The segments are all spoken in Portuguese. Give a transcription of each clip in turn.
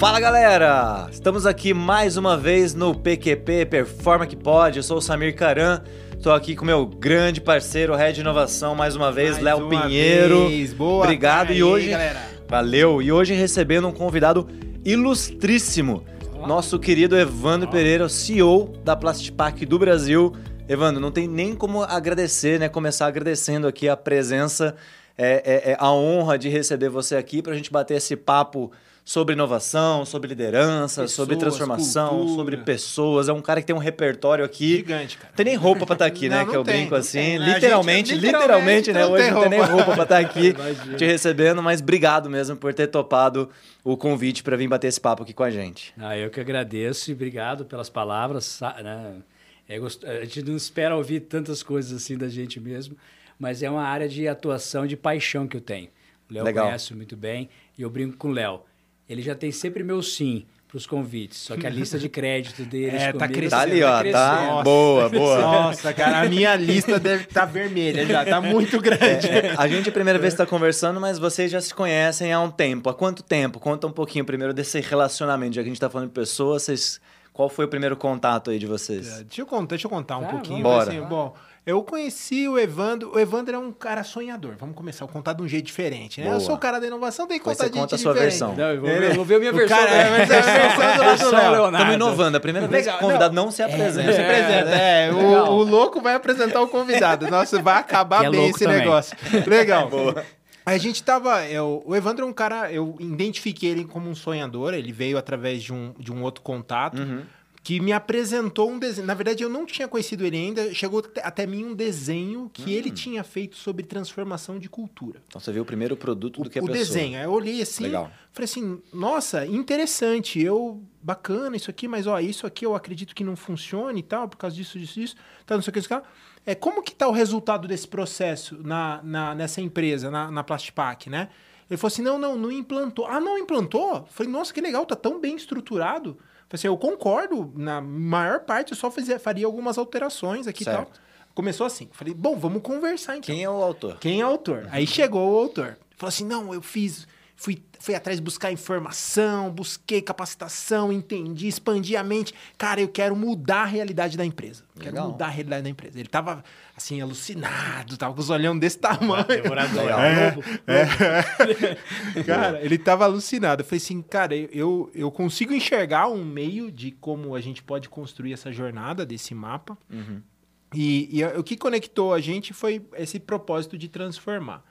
Fala galera! Estamos aqui mais uma vez no PQP Performa que Pode. Eu sou o Samir Caran. Estou aqui com meu grande parceiro, Red Inovação, mais uma vez, Mais Léo uma Pinheiro. vez. Boa Obrigado. E hoje, galera. valeu. E hoje recebendo um convidado ilustríssimo, nosso querido Evandro Pereira, o CEO da Plastipac do Brasil. Evandro, não tem nem como agradecer, né? Começar agradecendo aqui a presença, é, é- é a honra de receber você aqui para a gente bater esse papo sobre inovação, sobre liderança, sobre Pessoas, transformação, cultura. sobre pessoas. É um cara que tem um repertório aqui. Gigante, cara. Não tem nem roupa pra estar aqui, né? Não, que não eu tem, brinco não assim. tem, né? Literalmente, gente- literalmente, literalmente né? não Hoje tem não tem nem roupa. pra estar aqui Imagina. te recebendo, mas obrigado mesmo por ter topado o convite pra vir bater esse papo aqui com a gente. Ah, eu que agradeço e obrigado pelas palavras. Né? É gost- A gente não espera ouvir tantas coisas assim da gente mesmo, mas é uma área de atuação, de paixão que eu tenho. O Léo conhece muito bem e eu brinco com o Léo. Ele já tem sempre meu sim para os convites, só que a lista de crédito dele É, tá crescendo, Tá ali, ó. Tá crescendo. boa, boa. Nossa, cara, a minha lista deve estar vermelha já, tá muito grande. É, a gente é a primeira vez está conversando, mas vocês já se conhecem há um tempo. Há quanto tempo? Conta um pouquinho primeiro desse relacionamento, já que a gente tá falando de pessoas, vocês... qual foi o primeiro contato aí de vocês? Deixa eu contar, deixa eu contar um Tá, pouquinho. assim, Bora. bom, eu conheci o Evandro. O Evandro é um cara sonhador. Vamos começar a contar de um jeito diferente, né? Boa. Eu sou o cara da inovação, tem que contar você de conta a sua diferente. versão. Não, eu vou, eu vou ver a minha o versão. cara- é, mas é a versão do. Leonardo. Estamos inovando. A primeira vez que o convidado não. não se apresenta. Não se apresenta, é. Legal. O, o louco vai apresentar o convidado. Nossa, vai acabar é bem esse também. negócio. Legal. A gente tava. eu- o Evandro é um cara. Eu identifiquei ele como um sonhador. Ele veio através de um, de um outro contato. Uhum. Que me apresentou um desenho. Na verdade, eu não tinha conhecido ele ainda. Chegou até- mim um desenho que Hum. ele tinha feito sobre transformação de cultura. Então você viu o primeiro produto O, do que a o pessoa. desenho. Aí eu olhei assim, Legal. falei assim, nossa, interessante, eu, bacana isso aqui, mas ó, isso aqui eu acredito que não funcione e tal, por causa disso, disso, disso, tá, não sei o que, isso aqui. É, como que tá o resultado desse processo na, na, nessa empresa, na, na Plastipac, né? Ele falou assim, não, não, não implantou. Ah, não implantou? Eu Falei, nossa, que legal, tá tão bem estruturado. Assim, eu concordo, na maior parte eu só fazia, faria algumas alterações aqui e tal. Começou assim, falei, bom, vamos conversar então. Quem é o autor? Quem é o autor? Aí chegou o autor. Falou assim: não, eu fiz. Fui, fui atrás buscar informação, busquei capacitação, entendi, expandi a mente. Cara, eu quero mudar a realidade da empresa. Quero Legal. mudar a realidade da empresa. Ele tava, assim, alucinado, tava com os olhão desse tamanho. Devorador. Legal. Lobo. Cara, ele tava alucinado. Eu falei assim, cara, eu, eu consigo enxergar um meio de como a gente pode construir essa jornada desse mapa. Uhum. E, e o que conectou a gente foi esse propósito de transformar,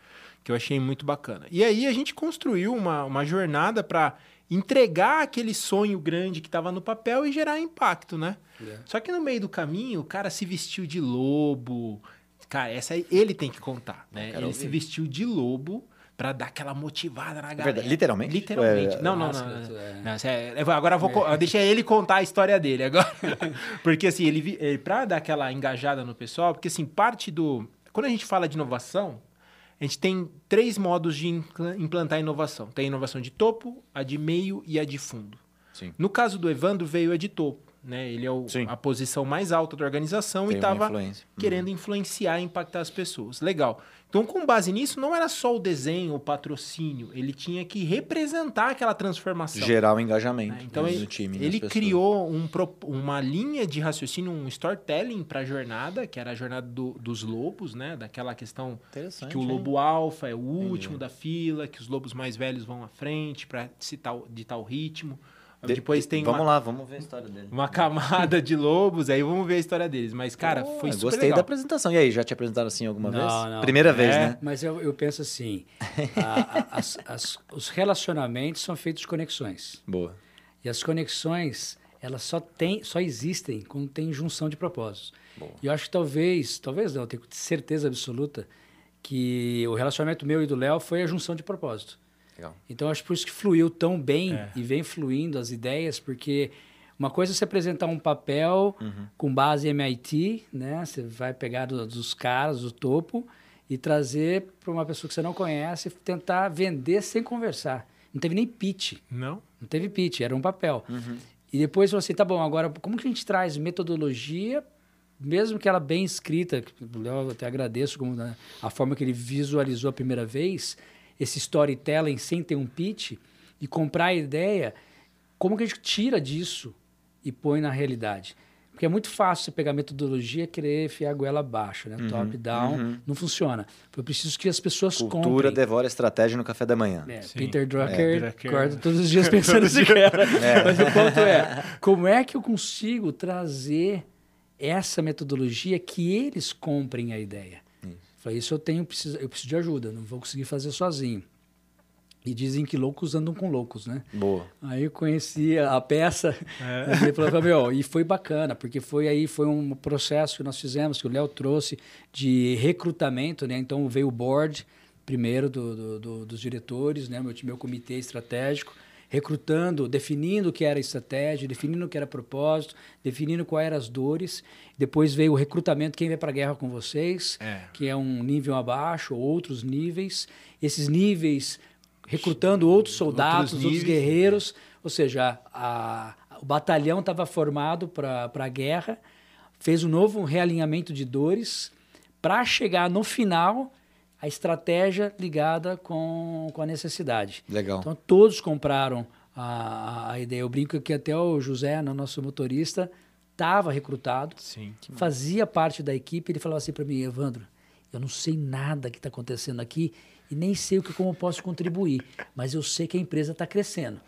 que eu achei muito bacana. E aí a gente construiu uma, uma jornada para entregar aquele sonho grande que estava no papel e gerar impacto, né? É. Só que no meio do caminho, o cara se vestiu de lobo. Cara, essa aí ele tem que contar, né? Ele se ouvir. vestiu de lobo para dar aquela motivada na galera. verdade, literalmente? Literalmente. É, não, não, Nossa, não. não. é. Não, é- agora eu vou co- deixa ele contar a história dele agora. porque assim, ele, ele para dar aquela engajada no pessoal, porque assim, parte do quando a gente fala de inovação, a gente tem três modos de implantar inovação. Tem a inovação de topo, a de meio e a de fundo. Sim. No caso do Evandro, veio a de topo. Né? Ele é o- a posição mais alta da organização Tem e estava influência. Uhum. querendo influenciar e impactar as pessoas. Legal. Então, com base nisso, não era só o desenho, o patrocínio. Ele tinha que representar aquela transformação. Gerar o engajamento né? Então, do ele, time. ele criou um uma linha de raciocínio, um storytelling para a jornada, que era a jornada do- dos lobos, né? Daquela questão que o hein? lobo alfa é o último da fila, que os lobos mais velhos vão à frente para ditar o ritmo. De- Depois tem Vamos uma, lá, vamos ver a história dele. uma camada de lobos, aí vamos ver a história deles. Mas, cara, Pô, foi eu super Gostei legal. da apresentação. E aí, já te apresentaram assim alguma Não, vez? não. Primeira vez, É. né? Mas eu, eu penso assim: a- a- as- as- os relacionamentos são feitos de conexões. Boa. E as conexões, elas só, tem, só existem quando tem junção de propósitos. Boa. E eu acho que talvez, talvez não, eu tenho certeza absoluta que o relacionamento meu e do Léo foi a junção de propósito. Legal. Então acho por isso que fluiu tão bem É. e vem fluindo as ideias, porque uma coisa é você apresentar um papel com base em MIT, né? Você vai pegar do- dos caras, do topo, e trazer para uma pessoa que você não conhece e tentar vender sem conversar. Não teve nem pitch. Não? Não teve pitch, era um papel. E depois falou assim, tá bom, agora como que a gente traz metodologia, mesmo que ela bem escrita, que o Léo eu até agradeço como, né, a forma que ele visualizou a primeira vez, esse storytelling sem ter um pitch, e comprar a ideia como que a gente tira disso e põe na realidade? Porque é muito fácil você pegar a metodologia e querer enfiar a goela abaixo, né? Uhum, Top-down, uhum. não funciona. Eu preciso que as pessoas Cultura comprem. devora estratégia no café da manhã. É, Sim. Peter É, Drucker Drucker. acorda todos os dias pensando nesse cara. Mas o ponto é, como é que eu consigo trazer essa metodologia que eles comprem a ideia? Falei, isso eu tenho, preciso, eu preciso de ajuda, não vou conseguir fazer sozinho. E dizem que loucos andam com loucos, né? Boa. Aí eu conheci a peça e, falei, meu, e foi bacana, porque foi aí foi um processo que nós fizemos, que o Léo trouxe de recrutamento, né? Então veio o board primeiro do, do- do- dos diretores, né? Meu, meu comitê estratégico, recrutando, definindo o que era estratégia, definindo o que era propósito, definindo quais eram as dores. Depois veio o recrutamento, quem vai para a guerra com vocês, É. que é um nível abaixo, ou outros níveis. Esses níveis recrutando outros soldados, outros, níveis. guerreiros, ou seja, a- o batalhão estava formado para a guerra, fez um novo realinhamento de dores para chegar no final a estratégia ligada com, com a necessidade. Legal. Então todos compraram a, a- ideia. Eu brinco que até o José, no nosso motorista, estava recrutado, Sim. fazia parte da equipe. Ele falava assim para mim, Evandro, eu não sei nada que está acontecendo aqui e nem sei o que como eu posso contribuir, mas eu sei que a empresa está crescendo.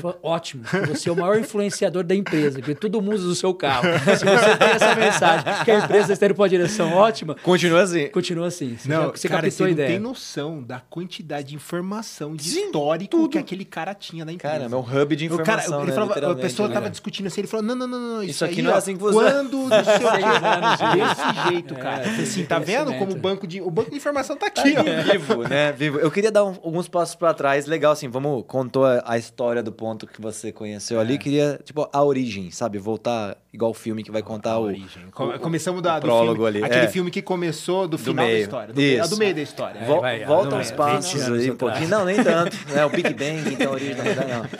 Falei, Ótimo, você é o maior influenciador da empresa, porque todo mundo usa o seu carro. Se você tem essa mensagem que a empresa está indo para uma direção ótima, Continua assim. continua assim. Você, Não, já- você cara, captou você a não ideia. tem noção da quantidade de informação, de Sim, histórico tudo. que aquele cara tinha da empresa. Caramba, é um hub de O cara, informação, ele né? falava, a pessoa né? tava discutindo assim, ele falou: não, não, não, não, isso, Isso aqui aí, não é assim que funciona." Quando não sei o Seis anos quê. de- Desse jeito, cara. É, assim, tá vendo como o banco de. O banco de informação tá Tá aqui, ó. vivo, né? Vivo. Eu queria dar um- alguns passos pra trás. Legal, assim, vamos... Contou a, a história do ponto que você conheceu É. ali. Queria, tipo, a origem, sabe? Voltar igual o filme que vai contar A o... origem. O- Começamos o da, do prólogo filme, ali. Aquele É. filme que começou do final da meio. história. Do, meio- Isso. do meio da história. Vol- vai, volta não, uns é, passos 20 anos aí um pouquinho. Não, nem tanto. né? O Big Bang, então, a origem da verdade, não. É,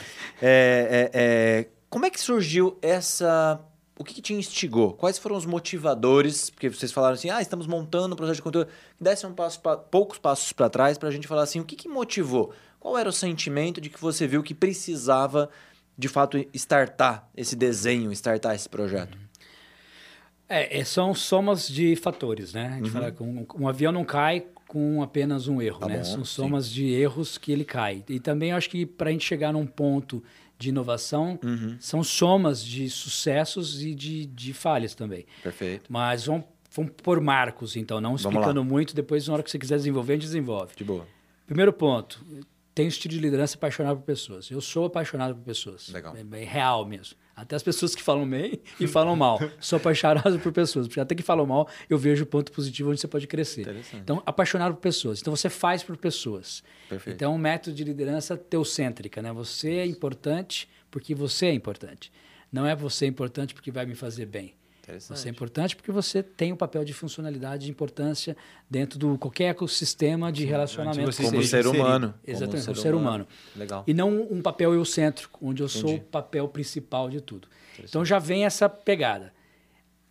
é, é, como é que surgiu essa... O que, que te instigou? Quais foram os motivadores? Porque vocês falaram assim, ah, estamos montando um projeto de conteúdo. Desse um passo pra- poucos passos para trás para a gente falar assim, o que, que motivou? Qual era o sentimento de que você viu que precisava, de fato, startar esse desenho, startar esse projeto? É, é, são somas de fatores, né? A gente fala que um, um avião não cai com apenas um erro, Tá né? bom, são sim. somas de erros que ele cai. E também acho que para a gente chegar num ponto de inovação, são somas de sucessos e de, de falhas também. Perfeito. Mas vamos, vamos por marcos, então, não explicando muito. Depois, na hora que você quiser desenvolver, a gente desenvolve. De boa. Primeiro ponto, tenho estilo de liderança apaixonado por pessoas. Eu sou apaixonado por pessoas. Legal. É, é real mesmo. Até as pessoas que falam bem e falam mal. Sou apaixonado por pessoas. Porque até que falam mal, eu vejo o ponto positivo onde você pode crescer. Então, apaixonado por pessoas. Então, você faz por pessoas. Perfeito. Então, é um método de liderança teocêntrica. Né? Você é importante porque você é importante. Não é você importante porque vai me fazer bem. Você é importante porque você tem um papel de funcionalidade de importância dentro do qualquer ecossistema de relacionamento. você Como ser humano. Exatamente, como ser humano. Legal. E não um papel eucêntrico, onde eu sou o Entendi. papel principal de tudo. Então já vem essa pegada.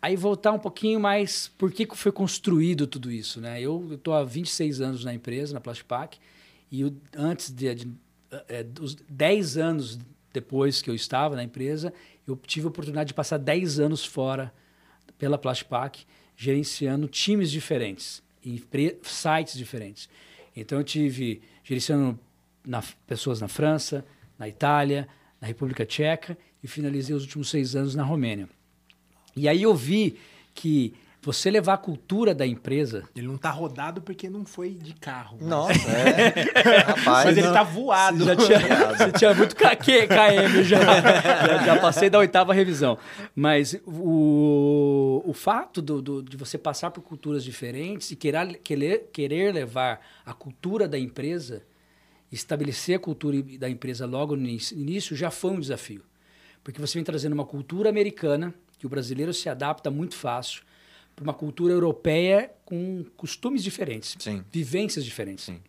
Aí voltar um pouquinho mais, por que, que foi construído tudo isso? Né? Eu estou há 26 anos na empresa, na Plastipac, e o- antes de, de é, dos 10 anos depois que eu estava na empresa, eu tive a oportunidade de passar 10 anos fora pela Plastipac, gerenciando times diferentes, pre- sites diferentes. Então eu tive gerenciando na- pessoas na França, na Itália, na República Tcheca e finalizei os últimos seis anos na Romênia. E aí eu vi que você levar a cultura da empresa Ele não tá rodado porque não foi de carro. mas- Nossa, é. Rapaz. Mas ele não- tá voado. já tinha, você tinha muito KM já, já. já passei da oitava revisão. Mas o, o fato do, do- de você passar por culturas diferentes e querer, querer, querer levar a cultura da empresa, estabelecer a cultura da empresa logo no início já foi um desafio. Porque você vem trazendo uma cultura americana, que o brasileiro se adapta muito fácil, para uma cultura europeia com costumes diferentes, Sim. vivências diferentes Sim.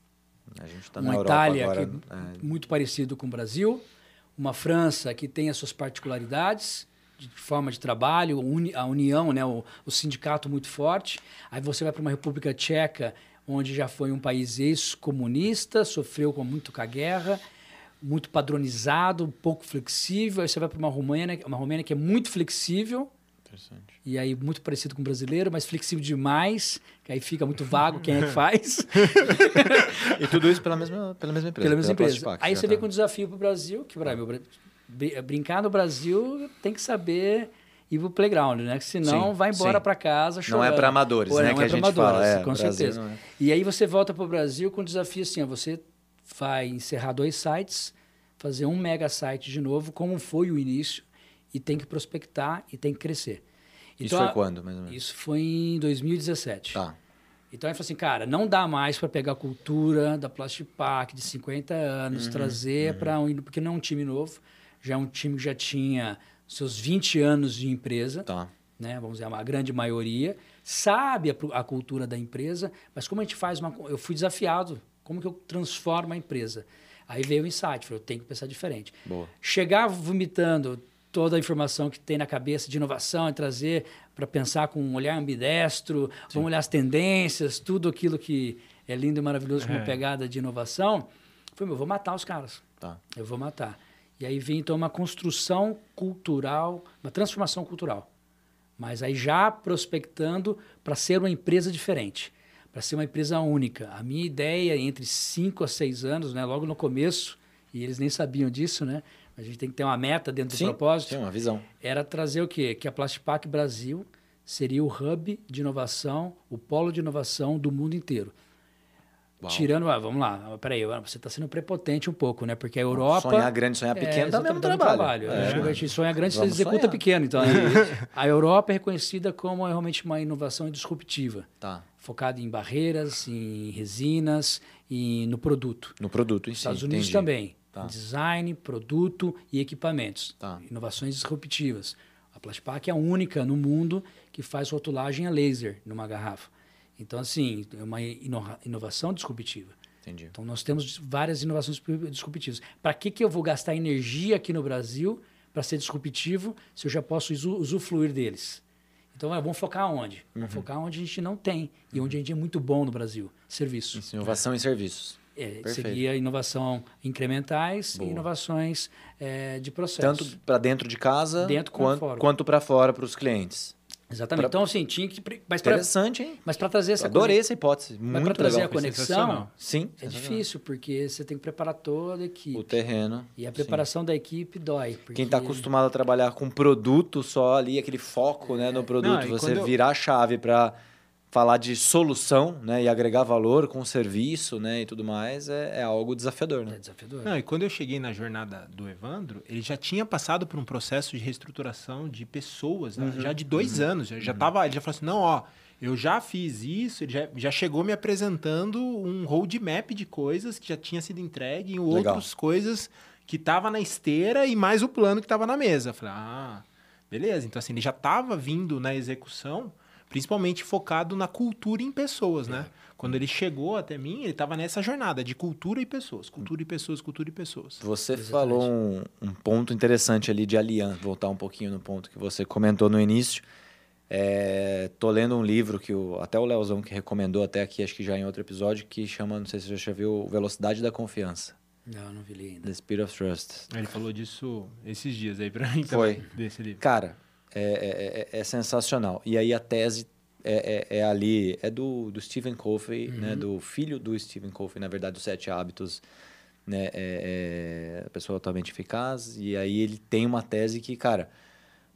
A gente tá na Europa Itália agora. que é é, muito parecido com o Brasil, uma França que tem as suas particularidades de forma de trabalho, a união, né, o, o sindicato muito forte. Aí você vai para uma República Tcheca, onde já foi um país ex-comunista, sofreu com muito com a guerra. muito padronizado, pouco flexível. Aí você vai para uma Romênia, uma Romênia que é muito flexível. E aí, muito parecido com o brasileiro, mas flexível demais, que aí fica muito vago quem é que faz. e tudo isso pela mesma, pela mesma empresa. Pela mesma pela empresa. aí você tá. vem com um desafio para o Brasil, que para brincar no Brasil tem que saber ir pro playground, né? Senão sim, vai embora para casa chorando. Não é para amadores, Pô, né? Não que é para amadores, fala. É, com certeza. É. E aí você volta para o Brasil com o desafio assim, ó, você vai encerrar dois sites, fazer um mega site de novo, como foi o início, e tem que prospectar e tem que crescer. Então, isso foi quando, mais ou menos? Isso foi em 2017. Tá. Então ele falou assim, cara, não dá mais para pegar a cultura da Plastipac de 50 anos, uhum, trazer uhum. para um. Porque não é um time novo, já é um time que já tinha seus 20 anos de empresa. Tá. Né, vamos dizer, a grande maioria, sabe a, a, cultura da empresa, mas como a gente faz uma. Eu fui desafiado, como que eu transformo a empresa? Aí veio o insight, falei, eu tenho que pensar diferente. Boa. Chegar vomitando toda a informação que tem na cabeça de inovação e trazer para pensar com um olhar ambidestro, Sim. vamos olhar as tendências, tudo aquilo que é lindo e maravilhoso como é. pegada de inovação. Falei, eu vou matar os caras. Tá. Eu vou matar. E aí vem então uma construção cultural, uma transformação cultural. Mas aí já prospectando para ser uma empresa diferente, para ser uma empresa única. A minha ideia entre 5 a 6 anos, né, logo no começo, e eles nem sabiam disso, né? A gente tem que ter uma meta dentro sim, do propósito. Sim, uma visão. Era trazer o quê? Que a Plastipac Brasil seria o hub de inovação, o polo de inovação do mundo inteiro. Uau. Tirando, ah, vamos lá, peraí, você está sendo prepotente um pouco, né? Porque a Europa. Sonhar grande, sonhar é, pequeno é, dá mesmo trabalho. trabalho. É. A gente sonha grande, você executa sonhar. pequeno. Então, a Europa é reconhecida como realmente uma inovação disruptiva. Tá. Focada em barreiras, em resinas e no produto. No produto, em si. Estados Unidos entendi. também. Tá. Design, produto e equipamentos. Tá. Inovações disruptivas. A Plastipac é a única no mundo que faz rotulagem a laser numa garrafa. Então, assim, é uma inovação disruptiva. Entendi. Então, nós temos várias inovações disruptivas. Para que, que eu vou gastar energia aqui no Brasil para ser disruptivo se eu já posso usufruir deles? Então, vamos focar onde? Uhum. Vamos focar onde a gente não tem e onde a gente é muito bom no Brasil. Serviço. Isso, inovação e serviços. É, seria inovação incrementais Boa. e inovações é, de processo. Tanto para dentro de casa dentro quanto para fora para os clientes. Exatamente. Pra... Então, assim, tinha que. Mas pra... Interessante, hein? Mas para trazer essa. adorei essa hipótese. Muito mas para trazer a conexão. Sim. É difícil, porque você tem que preparar toda a equipe. O terreno. E a preparação sim. da equipe dói. Porque... Quem está acostumado a trabalhar com produto só ali, aquele foco é. né, no produto, Não, você virar eu... a chave para falar de solução né, e agregar valor com o serviço né, e tudo mais é, é algo desafiador. Né? É desafiador. Não, e quando eu cheguei na jornada do Evandro, ele já tinha passado por um processo de reestruturação de pessoas, né, uhum. já de dois uhum. anos. Já, já uhum. tava, ele já falou assim, não, ó, eu já fiz isso, ele já, já chegou me apresentando um roadmap de coisas que já tinha sido entregue em outras coisas que estava na esteira e mais o plano que estava na mesa. Eu falei, ah, beleza. Então, assim, ele já estava vindo na execução principalmente focado na cultura em pessoas, né? É. Quando ele chegou até mim, ele estava nessa jornada de cultura e pessoas, cultura e pessoas, cultura e pessoas. Você Exatamente. falou um, um, ponto interessante ali de aliança, voltar um pouquinho no ponto que você comentou no início. É, tô lendo um livro que o, até o Leozão que recomendou até aqui, acho que já em outro episódio, que chama, não sei se você já viu, Velocidade da Confiança. Não, não vi ainda. The Speed of Trust. Ele falou disso esses dias aí pra mim Foi. também, desse livro. Cara, é, é, é, é, sensacional. E aí a tese é, é, é, ali, é do, do Stephen Covey, né? uhum. né? do filho do Stephen Covey, na verdade, dos Sete Hábitos, né? É, é, a pessoa altamente eficaz. E aí ele tem uma tese que, cara,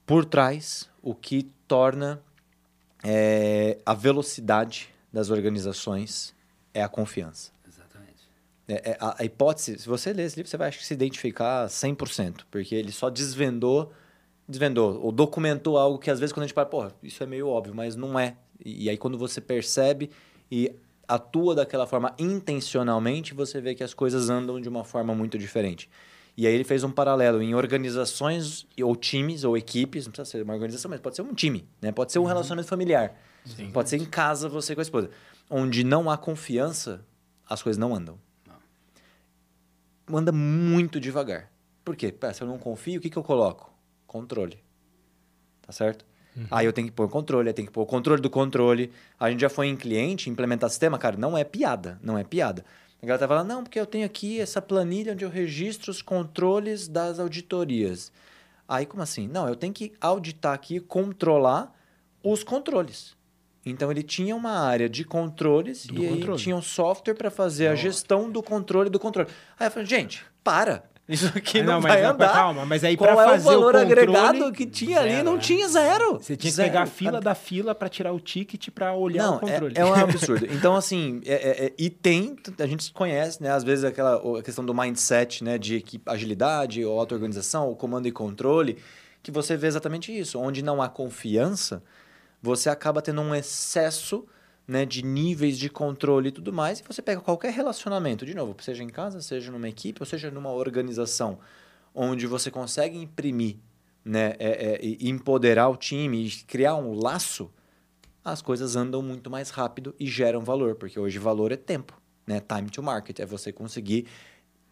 por trás, o que torna é, a velocidade das organizações é a confiança. Exatamente. É, é, a, a, hipótese, se você ler esse livro, você vai acho que se identificar 100%, porque ele só desvendou desvendou ou documentou algo que às vezes quando a gente fala, porra, isso é meio óbvio, mas não é. E, e aí quando você percebe e atua daquela forma intencionalmente, você vê que as coisas andam de uma forma muito diferente. E aí ele fez um paralelo em organizações ou times ou equipes, não precisa ser uma organização, mas pode ser um time, né? Pode ser um uhum. relacionamento familiar. Sim. Pode ser em casa você com a esposa. Onde não há confiança, as coisas não andam. Não. Anda muito devagar. Por quê? Pera, se eu não confio, o que, que eu coloco? Controle. Tá certo? Uhum. Aí eu tenho que pôr o controle, eu tenho que pôr o controle do controle. A gente já foi em cliente, implementar sistema, cara, não é piada, não é piada. A galera tava lá, não, porque eu tenho aqui essa planilha onde eu registro os controles das auditorias. Aí, como assim? Não, eu tenho que auditar aqui, controlar os controles. Então, ele tinha uma área de controles Do e aí controle. tinha um software para fazer a gestão do controle do controle. Aí eu falei, gente, para! Isso aqui Ah, não, mas, vai mas andar. Calma, mas aí Qual pra é o fazer valor o controle, agregado que tinha ali? zero, Não né? tinha zero. Você tinha que Zero. pegar a fila da fila pra tirar o ticket pra olhar Não, o controle. é, é um absurdo. Então, assim, é- é- é- e tem, a gente conhece, né? Às vezes aquela a questão do mindset, né? De equipe, agilidade, ou auto-organização, ou comando e controle, que você vê exatamente isso. Onde não há confiança, você acaba tendo um excesso né, de níveis de controle e tudo mais, e você pega qualquer relacionamento, de novo, seja em casa, seja numa equipe, ou seja numa organização, onde você consegue imprimir, né, é, é, empoderar o time e criar um laço, as coisas andam muito mais rápido e geram valor, porque hoje valor é tempo, né? Time to market, é você conseguir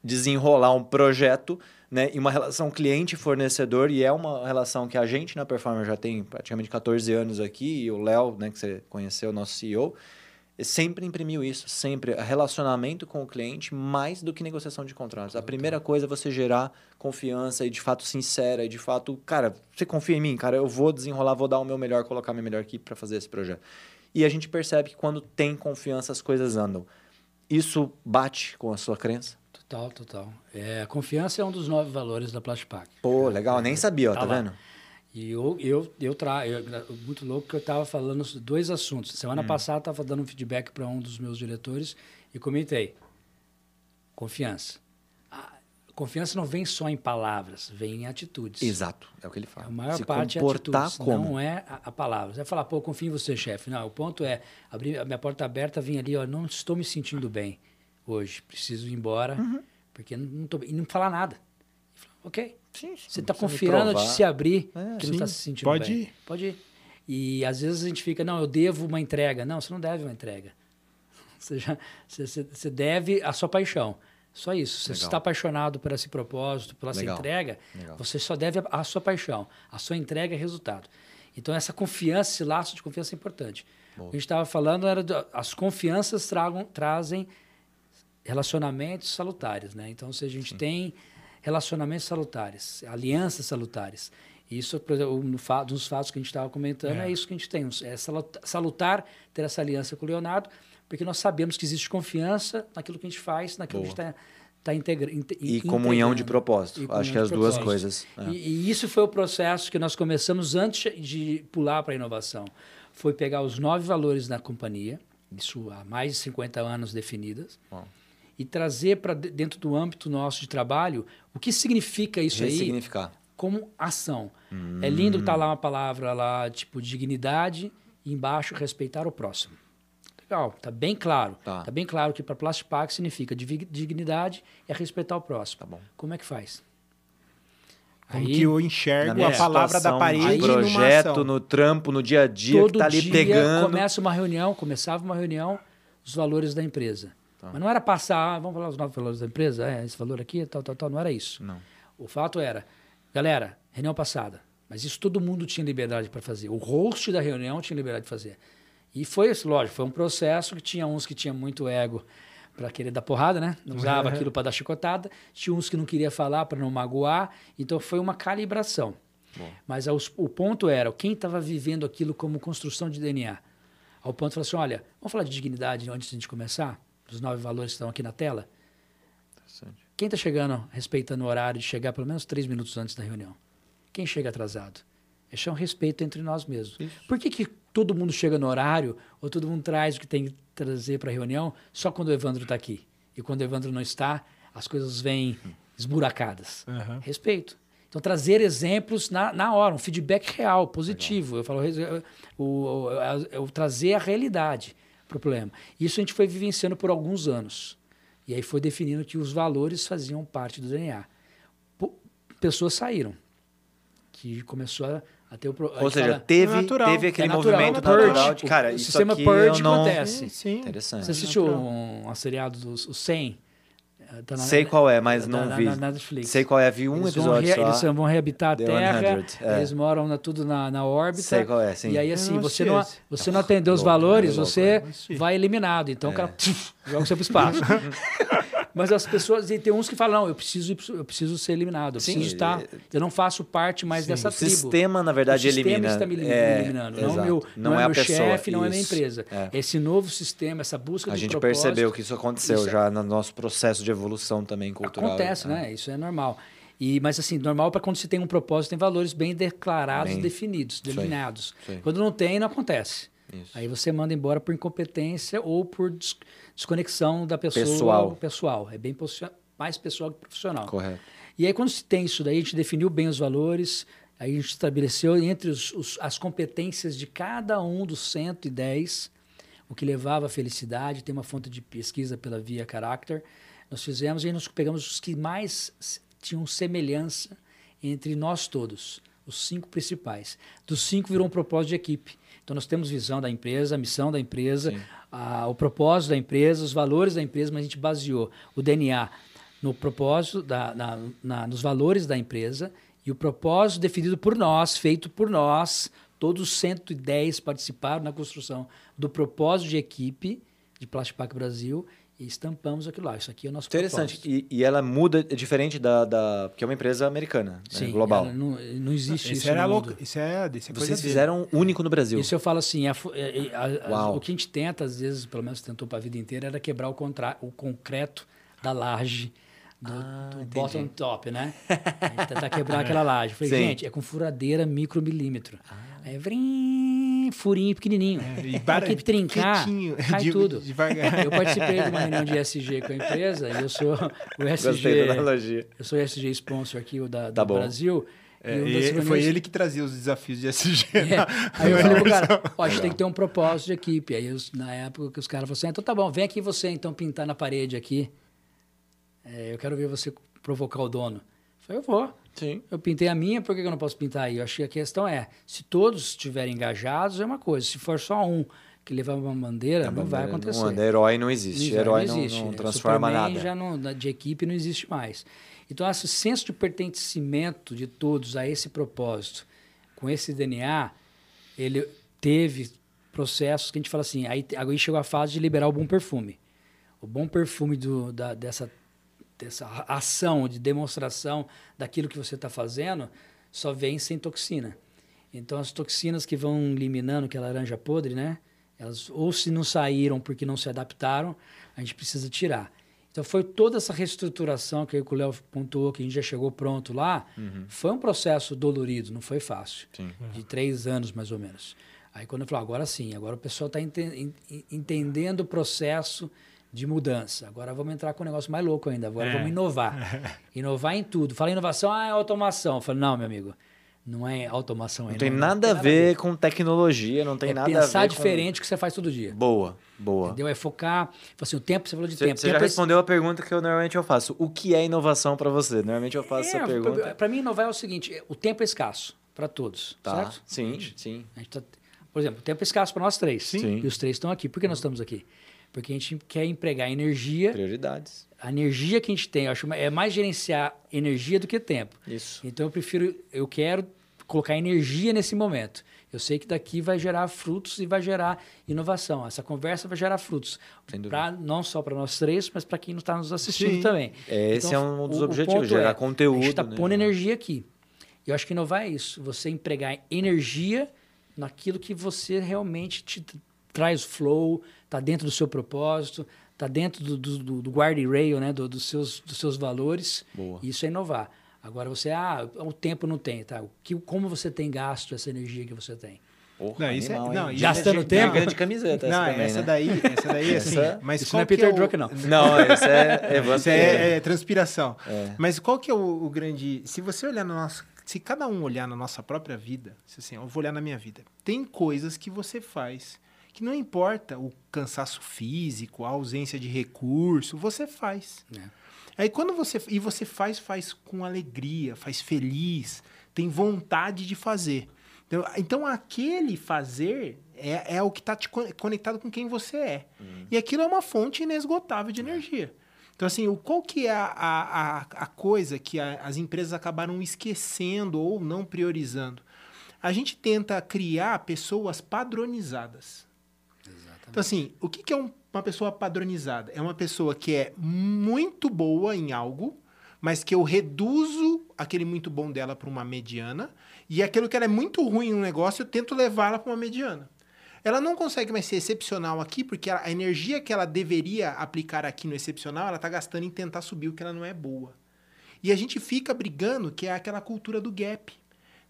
desenrolar um projeto, né, em uma relação cliente-fornecedor, e é uma relação que a gente na Performer já tem praticamente 14 anos aqui, e o Léo, né, que você conheceu, nosso CEO, sempre imprimiu isso, sempre relacionamento com o cliente mais do que negociação de contratos. A primeira coisa é você gerar confiança e de fato sincera e de fato, cara, você confia em mim, cara, eu vou desenrolar, vou dar o meu melhor, colocar minha melhor equipe para fazer esse projeto. E a gente percebe que quando tem confiança as coisas andam. Isso bate com a sua crença? Total, total. É, a confiança é um dos nove valores da Plastipac. Pô, legal, nem sabia, ó, tá, Tá vendo? E eu, eu, eu trago, muito louco que eu estava falando dois assuntos. Hum. Semana passada eu estava dando um feedback para um dos meus diretores e comentei. Confiança. A confiança não vem só em palavras, vem em atitudes. Exato, é o que ele fala. A maior Se parte é atitudes, como? não é a, a palavra. Você vai falar, pô, eu confio em você, chefe. Não, o ponto é, abrir a minha porta aberta, vim ali, ó, não estou me sentindo bem hoje, preciso ir embora, Uhum. porque não, tô bem. E não falar nada. Fala, ok, Sim, sim, você está confiando de se abrir, É, que sim, não está se sentindo pode bem. ir. Pode ir. E às vezes a gente fica, não, eu devo uma entrega. Não, você não deve uma entrega. Você, já, você, você- deve a sua paixão. Só isso. Se você está apaixonado por esse propósito, pela Legal. entrega, Legal. você só deve a, a sua paixão. A sua entrega é resultado. Então, essa confiança, esse laço de confiança é importante. O que a gente estava falando era do- as confianças tragam, trazem relacionamentos salutares, né? Então, se a gente tem relacionamentos salutares, alianças salutares, isso, por exemplo, um dos fatos que a gente estava comentando, é. É. isso que a gente tem. É saluta- salutar ter essa aliança com o Leonardo, porque nós sabemos que existe confiança naquilo que a gente faz, naquilo Boa. que a gente está tá integra inte- E comunhão de propósito. E Acho comunhão que as duas coisas. é. E, e isso foi o processo que nós começamos antes de pular para a inovação. Foi pegar os nove valores da companhia, isso há mais de 50 anos definidas, Bom. E trazer para dentro do âmbito nosso de trabalho o que significa isso aí como ação. É lindo que tá lá uma palavra lá, tipo dignidade, e embaixo respeitar o próximo. Legal, tá bem claro. Tá. bem claro que para Plastipac significa divi- dignidade é respeitar o próximo. Tá bom. Como é que faz? Como Aí- que eu enxergo a palavra da parede de numa projeto, no trampo, no dia a dia, todo que tá ali dia pegando. começa uma reunião, começava uma reunião, os valores da empresa. Tá. Mas não era passar, ah, vamos falar os novos valores da empresa, é, esse valor aqui, tal, tal, tal, não era isso. Não. O fato era, galera, reunião passada, mas isso todo mundo tinha liberdade para fazer. O host da reunião tinha liberdade de fazer. E foi, isso, lógico, foi um processo que tinha uns que tinham muito ego para querer dar porrada, né? Não usava aquilo para dar chicotada. Tinha uns que não queria falar para não magoar. Então foi uma calibração. Bom. Mas aos- o ponto era, quem estava vivendo aquilo como construção de DNA? Ao ponto de falar assim, olha, vamos falar de dignidade antes de a gente começar? Os nove valores que estão aqui na tela? Quem está chegando respeitando o horário de chegar pelo menos três minutos antes da reunião? Quem chega atrasado? Esse é um respeito entre nós mesmos. Por que, que todo mundo chega no horário ou todo mundo traz o que tem que trazer para a reunião só quando o Evandro está aqui? E quando o Evandro não está, as coisas vêm esburacadas. Aham. Respeito. Então, trazer exemplos na, na hora, um feedback real, positivo. Eu falo, o, o- o trazer a realidade para o problema. Isso a gente foi vivenciando por alguns anos. E aí foi definindo que os valores faziam parte do DNA. Po- Pessoas saíram. Que começou a, a ter o... pro- a Ou seja, fala- teve, natural. teve aquele É natural, movimento é natural. natural de, O- cara, o isso sistema aqui purge não... acontece. Sim, sim. Interessante. Você assistiu natural. um, um seriado dos o 100? Tá na- Sei qual é, mas tá não na- vi. na Netflix. Sei qual é, vi um eles vão, episódio re- só. eles vão reabitar a The Terra, 100, é. eles moram na- tudo na, na órbita. Sei qual é, sim. E aí, assim, não você não, esse. você não atendeu os louco, valores, é louco, você é. Assisti. vai eliminado. Então o cara tchuf, joga você pro espaço. Mas as pessoas, e tem uns que falam, não, eu preciso, eu preciso ser eliminado, eu Sim, preciso estar, é- eu não faço parte mais dessa O tribo. sistema, na verdade, o sistema elimina. está me É, eliminando, não, exato. meu, Não não, é é a meu pessoa, chefe, não é minha isso. empresa. É. Esse novo sistema, essa busca A gente percebeu que isso aconteceu Isso é- já no nosso processo de evolução também cultural. Acontece, É. né? Isso é normal. E, mas assim, normal para quando se tem um propósito, tem valores bem declarados, Bem- definidos, delineados. Quando não tem, não acontece. Isso. Aí você manda embora por incompetência ou por desconexão da pessoa Pessoal. pessoal. É bem mais pessoal que profissional. Correto. E aí, quando se tem isso daí, a gente definiu bem os valores, aí a gente estabeleceu entre os- os- as competências de cada um dos 110 o que levava à felicidade. Tem uma fonte de pesquisa pela Via Character. Nós fizemos e aí nós pegamos os que mais tinham semelhança entre nós todos, os cinco principais. Dos cinco virou um propósito de equipe. Então nós temos visão da empresa, missão da empresa, a- o propósito da empresa, os valores da empresa, mas a gente baseou o DNA no propósito, da, na- na- nos valores da empresa e o propósito definido por nós, feito por nós. Todos os 110 participaram na construção do propósito de equipe de Plastic Pack Brasil e estampamos aquilo lá. Isso aqui é o nosso Interessante. E, e ela muda, é diferente da, da. Porque é uma empresa americana, né, Sim, global. ela Não, não existe Isso isso era no louco. mundo. Isso é, isso é Vocês dele. fizeram único no Brasil. Isso eu falo assim, a é- é- a- a- Uau. o que a gente tenta, às vezes, pelo menos tentou para a vida inteira, era quebrar o, contra, o concreto da laje do, Ah, do bottom top, né? A gente tentar quebrar aquela laje. Falei, Sim. gente, é com furadeira micromilímetro. Aí, vrim, furinho pequenininho. É, e Para que trincar, quietinho, cai de- tudo. devagar. Eu participei de uma reunião de SG com a empresa e eu sou o SG... Eu sou o SG sponsor aqui, o da, do Tá bom. Brasil. É, e e- foi ele que trazia os desafios de SG. é. na- Aí eu falei cara, ó, a gente tem que ter um propósito de equipe. Aí os- na época que os caras falaram assim, ah, então tá bom, vem aqui você então pintar na parede aqui. É, eu quero ver você provocar o dono. Eu falei, eu vou. Sim. Eu pintei a minha, por que eu não posso pintar aí? Eu achei que a questão é, se todos estiverem engajados, é uma coisa. Se for só um que levar uma bandeira, não vai acontecer. Não, herói não existe. Não herói não não, existe. não né? transforma Superman nada. já não, de equipe não existe mais. Então, esse senso de pertencimento de todos a esse propósito, com esse DNA, ele teve processos que a gente fala assim, aí, aí chegou a fase de liberar o bom perfume. O bom perfume do, da, dessa, dessa ação de demonstração daquilo que você está fazendo só vem sem toxina. Então, as toxinas que vão eliminando, que é a laranja podre, né? Elas ou se não saíram porque não se adaptaram, a gente precisa tirar. Então, foi toda essa reestruturação que o Léo pontuou, que a gente já chegou pronto lá, foi um processo dolorido, não foi fácil. Sim. De três anos, mais ou menos. Aí, quando eu falo, agora sim, agora o pessoal está entendendo o processo de mudança. Agora vamos entrar com um negócio mais louco ainda. Agora É. vamos inovar. inovar em tudo. Fala inovação, ah, é automação. Eu falo, não, meu amigo, não é automação. Não é tem inovação. nada a ver com tecnologia, não tem é nada a ver pensar com- diferente que você faz todo dia. Boa, boa. Entendeu? É focar. Assim, o tempo, você falou de Você, tempo. você tempo já é- respondeu a pergunta que eu normalmente eu faço. O que é inovação para você? Normalmente eu faço essa pergunta. Para mim, inovar é o seguinte: o tempo é escasso para todos. Tá. Certo? Sim, sim. A gente tá- por exemplo, o tempo é escasso para nós três. Sim. E os três estão aqui. Por que nós estamos aqui? Porque a gente quer empregar energia. Prioridades. A energia que a gente tem, eu acho, é mais gerenciar energia do que tempo. Isso. Então eu prefiro, eu quero colocar energia nesse momento. Eu sei que daqui vai gerar frutos e vai gerar inovação. Essa conversa vai gerar frutos. Pra, não só para nós três, mas para quem está nos assistindo Sim. também. É, esse é um dos objetivos, ponto gerar A conteúdo, gente está né? pondo energia aqui. Eu acho que inovar é isso. Você empregar energia naquilo que você realmente te traz flow, está dentro do seu propósito, está dentro do, do, do, do guardrail, né? Do, dos, seus, dos seus valores. Boa. Isso é inovar. Agora você, ah, o tempo não tem, tá? O que, como você tem gasto essa energia que você tem? Porra, Não, isso é- animal, não, hein? isso Gastando Dica tempo? de camiseta Não, essa também, essa né? daí, essa daí, assim. Essa- Mas Isso não é que Peter o- Drucker, não. Não, isso é Isso é, Pereira. é transpiração. É. Mas qual que é o, o grande. Se você olhar no nosso. Se cada um olhar na nossa própria vida, se assim, eu vou olhar na minha vida, tem coisas que você faz que não importa o cansaço físico, a ausência de recurso, você faz. né? Aí quando você. E você faz, faz com alegria, faz feliz, tem vontade de fazer. Então, então aquele fazer é, é o que está te con- conectado com quem você é. E aquilo é uma fonte inesgotável de energia. Então, assim, o, qual que é a, a, a coisa que a, as empresas acabaram esquecendo ou não priorizando? A gente tenta criar pessoas padronizadas. Então, assim, o que, é um, uma pessoa padronizada? É uma pessoa que é muito boa em algo, mas que eu reduzo aquele muito bom dela para uma mediana, e aquilo que ela é muito ruim no negócio, eu tento levá-la para uma mediana. Ela não consegue mais ser excepcional aqui, porque a energia que ela deveria aplicar aqui no excepcional, ela está gastando em tentar subir o que ela não é boa. E a gente fica brigando, que é aquela cultura do gap.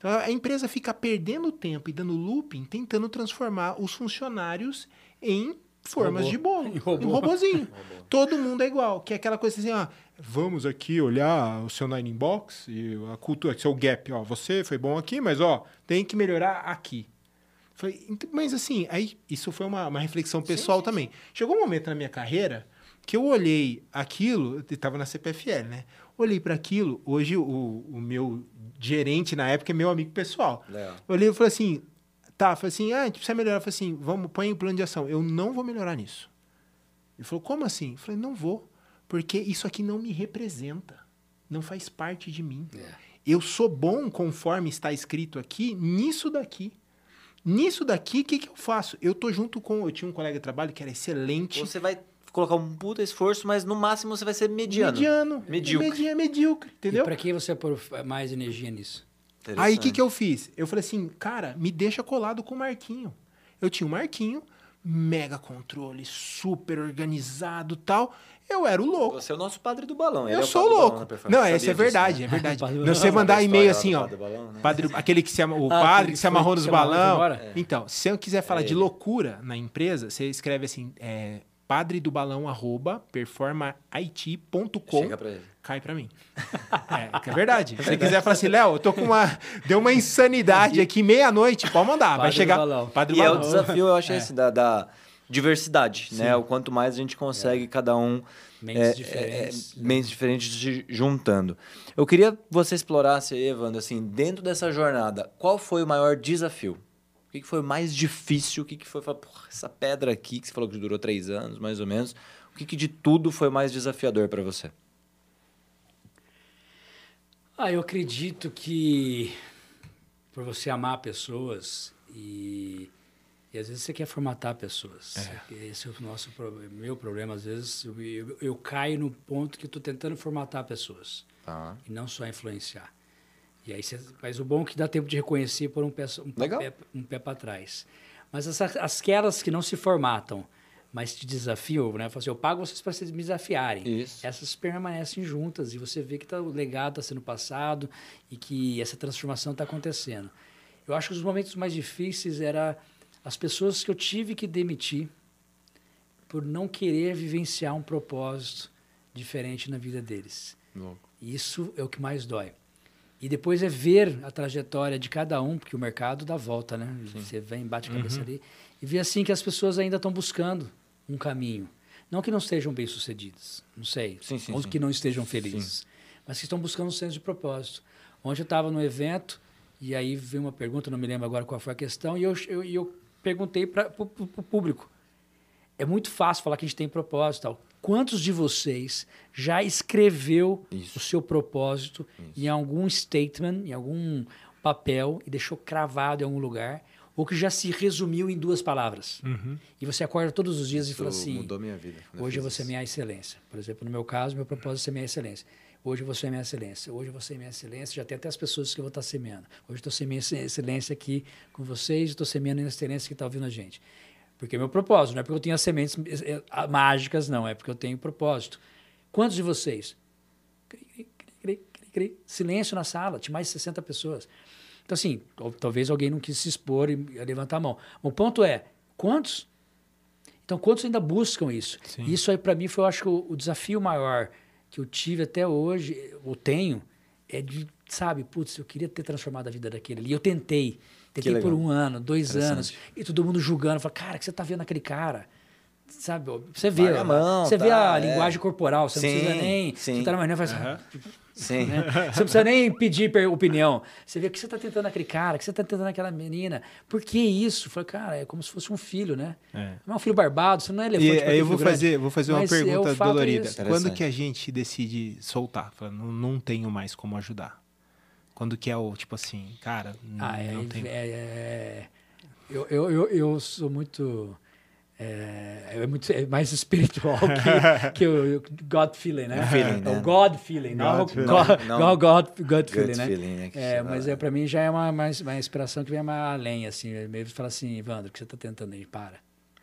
Então a empresa fica perdendo tempo e dando looping, tentando transformar os funcionários em formas Robô. de bolo, Em robô. robozinho. Todo mundo é igual, que é aquela coisa assim, ó, vamos aqui olhar o seu Nine Inbox e a cultura, seu gap, ó, você foi bom aqui, mas ó, tem que melhorar aqui. Ent- mas assim, aí isso foi uma, uma reflexão pessoal também. Chegou um momento na minha carreira que eu olhei aquilo, eu estava na CPFL, né? Olhei para aquilo, hoje o, o meu gerente na época é meu amigo pessoal. Legal. Eu olhei e falei assim, tá, falei assim, ah, a gente precisa melhorar. Eu falei assim, vamos, põe em plano de ação. Eu não vou melhorar nisso. Ele falou, como assim? Eu falei, não vou, porque isso aqui não me representa, não faz parte de mim. É. Eu sou bom, conforme está escrito aqui, nisso daqui. Nisso daqui, o que, que eu faço? Eu tô junto com. Eu tinha um colega de trabalho que era excelente. Você vai colocar um puta esforço, mas no máximo você vai ser mediano. Mediano. Medíocre. Medi- medíocre, entendeu? E para que você pôr mais energia nisso? Aí o que, que eu fiz? Eu falei assim, cara, me deixa colado com o Marquinho. Eu tinha um Marquinho, mega controle, super organizado tal. Eu era o louco. Você é o nosso padre do balão. ele é eu o sou padre do balão louco. performance. Não, essa é disso, verdade, né? é verdade. Não, você mandar e-mail assim, ó. balão, né? Padre, aquele que se ama, o Ah, padre que se amarrou nos balão. embora? Então, se eu quiser falar É de loucura na empresa, você escreve assim, é, padre do balão arroba performait.com Chega pra ele. Cai pra mim. É, que é verdade. Se você quiser falar assim, Léo, eu tô com uma. Deu uma insanidade aqui meia-noite, pode mandar. vai Padre do chegar. balão. Padre E é o desafio, eu acho, esse, da, da diversidade, né? O quanto mais a gente consegue, cada um... Mentes é, diferentes. né? é, é, mentes diferentes se juntando. Eu queria que você explorasse aí, Evandro, assim, dentro dessa jornada, qual foi o maior desafio? O que foi o mais difícil? O que que foi, essa pedra aqui, que você falou que durou três anos, mais ou menos, o que que de tudo foi mais desafiador para você? Ah, eu acredito que por você amar pessoas e, e às vezes você quer formatar pessoas. Esse é o nosso meu problema. Às vezes eu, eu, eu caio no ponto que estou tentando formatar pessoas Tá. e não só influenciar. E aí você, mas o bom é que dá tempo de reconhecer por um pé, um Legal. pé, um pé para trás. Mas as, aquelas que não se formatam, mas te desafiam, né? Fala assim, eu pago vocês para vocês me desafiarem. Isso. Essas permanecem juntas e você vê que tá, o legado está sendo passado e que essa transformação está acontecendo. Eu acho que os momentos mais difíceis era as pessoas que eu tive que demitir por não querer vivenciar um propósito diferente na vida deles. Isso é o que mais dói. E depois é ver a trajetória de cada um, porque o mercado dá volta, né? Você vem, bate a cabeça ali, e vê assim que as pessoas ainda estão buscando um caminho. Não que não estejam bem-sucedidas, não sei. Sim, sim, ou sim. que não estejam felizes, mas que estão buscando um senso de propósito. Ontem eu estava no evento, e aí veio uma pergunta, não me lembro agora qual foi a questão, e eu, eu, eu perguntei para o público. É muito fácil falar que a gente tem propósito tal. Quantos de vocês já escreveu Isso. o seu propósito em algum statement, em algum papel e deixou cravado em algum lugar? Ou que já se resumiu em duas palavras? E você acorda todos os dias e fala Isso assim: mudou minha vida. Hoje eu vou ser isso. minha excelência. Por exemplo, no meu caso, meu propósito é ser minha excelência. Hoje eu vou ser minha excelência. Hoje eu vou ser minha excelência. Já tem até as pessoas que eu vou estar semeando. Hoje eu estou sendo minha excelência aqui com vocês, estou semeando a excelência que está ouvindo a gente. Porque é meu propósito, não é porque eu tenho as sementes eh, eh, mágicas, não, é porque eu tenho propósito. Quantos de vocês? Silêncio na sala, tinha mais de 60 pessoas. Então, assim, tal- talvez alguém não quis se expor e levantar a mão. O ponto é, quantos? Então, quantos ainda buscam isso? Sim. Isso aí, para mim, foi, eu acho, que o, o desafio maior que eu tive até hoje, ou tenho, é de, sabe, putz, eu queria ter transformado a vida daquele ali. Eu tentei. Tentei por um ano, dois anos. E todo mundo julgando. Falei, cara, o que você tá vendo naquele cara? Sabe, você vê, a mão, você vê tá, a é. linguagem corporal, você Sim, não precisa nem, sim. você tá na reunião e faz assim, Sim. né? Você não precisa nem pedir opinião. Você vê o que você está tentando aquele cara, o que você está tentando aquela menina. Por que isso? Falei, cara, é como se fosse um filho, né? É. Não é um filho barbado, você não é elefante. E aí eu vou grande. fazer, vou fazer uma Mas é, pergunta é dolorida. esse. Quando que a gente decide soltar? Fala, não, não tenho mais como ajudar. Quando que é o tipo assim, cara, não, Ah, é, não tem. é- é- eu, eu, eu, eu sou muito. É, é muito é mais espiritual que, que o o God feeling, né? Feeling, É o né? God feeling, não God o feeling. God, Não. God, God feeling, né? feeling, né, É, mas né? é, pra mim já é uma, mais, uma inspiração que vem mais além, assim. Mesmo fala assim, Evandro, o que você tá tentando aí? Para.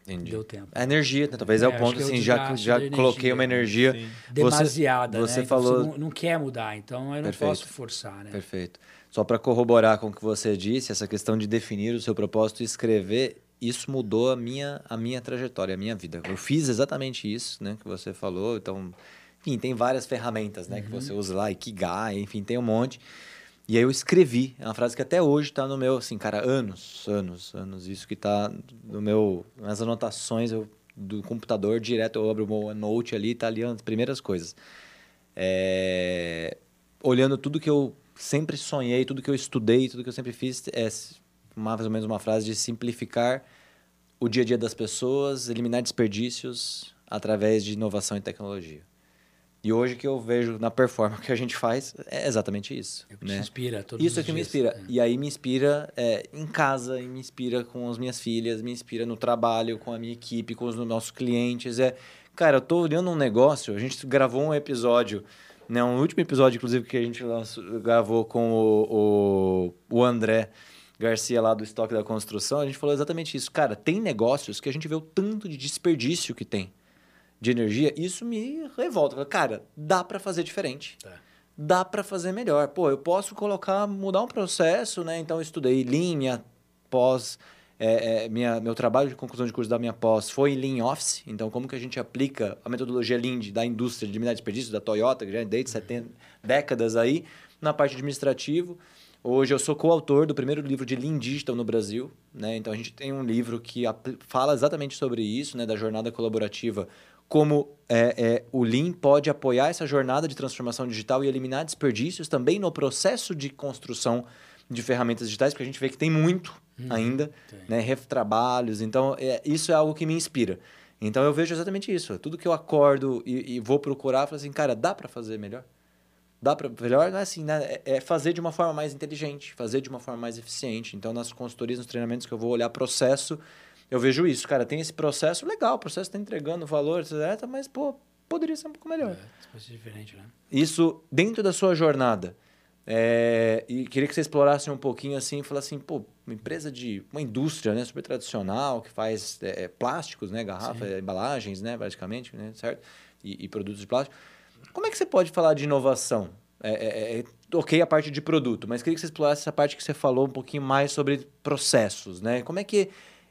Entendi. Deu tempo. A energia, né? talvez é, É, o ponto, que é o assim, já, já coloquei energia, uma né? energia. Sim. Demasiada, você né? Então falou- não, não quer mudar, então eu não Perfeito. posso forçar, né? Perfeito. Só para corroborar com o que você disse, essa questão de definir o seu propósito e escrever, isso mudou a minha, a minha trajetória, a minha vida. Eu fiz exatamente isso, né, que você falou. Então, enfim, tem várias ferramentas, né, que você usa lá, Ikigai, enfim, tem um monte. E aí eu escrevi, é uma frase que até hoje está no meu, assim, cara, anos, anos, anos, isso que está no meu, nas anotações eu, do computador direto, eu abro o meu note ali, tá ali as primeiras coisas. É, olhando tudo que eu sempre sonhei, tudo que eu estudei, tudo que eu sempre fiz, é mais ou menos uma frase de simplificar o dia a dia das pessoas, eliminar desperdícios através de inovação e tecnologia. E hoje que eu vejo na performance que a gente faz é exatamente isso. É o que né? inspira todos Isso é que me dias. inspira. É. E aí me inspira é, em casa, me inspira com as minhas filhas, me inspira no trabalho, com a minha equipe, com os nossos clientes. É, cara, eu tô olhando um negócio, a gente gravou um episódio, né, um último episódio, inclusive, que a gente lançou- gravou com o, o, o André Garcia lá do Estoque da Construção, a gente falou exatamente isso. Cara, tem negócios que a gente vê o tanto de desperdício que tem de energia, isso me revolta. Cara, dá para fazer diferente. Tá. Dá para fazer melhor. Pô, eu posso colocar, mudar um processo, né? Então, eu estudei Lean, minha pós, é, é, minha, meu trabalho de conclusão de curso da minha pós foi em Lean Office. Então, como que a gente aplica a metodologia Lean da indústria de eliminar desperdício, da Toyota, que já é desde 70 décadas aí, na parte administrativa. Hoje eu sou coautor do primeiro livro de Lean Digital no Brasil, né? Então a gente tem um livro que fala exatamente sobre isso, né? Da jornada colaborativa, como é, é, o Lean pode apoiar essa jornada de transformação digital e eliminar desperdícios também no processo de construção de ferramentas digitais, porque a gente vê que tem muito ainda, tem. né? Retrabalhos, então é, isso é algo que me inspira. Então eu vejo exatamente isso. Tudo que eu acordo e, e vou procurar, eu falo assim, cara, dá para fazer melhor? Dá para melhor, não é assim, né? É é fazer de uma forma mais inteligente, fazer de uma forma mais eficiente. Então, nas consultorias, nos treinamentos que eu vou olhar processo, eu vejo isso, cara, tem esse processo legal, o processo está entregando valor, etc, mas pô, poderia ser um pouco melhor. É, diferente, né? Isso dentro da sua jornada. É, e queria que você explorasse um pouquinho assim, e falasse assim, pô, uma empresa de uma indústria, né, super tradicional que faz é, é, plásticos, né, garrafa, é, embalagens, né, basicamente, né, certo? E, e produtos de plástico. Como é que você pode falar de inovação? É, é, é, ok a parte de produto, mas queria que você explorasse essa parte que você falou um pouquinho mais sobre processos, né? Como é que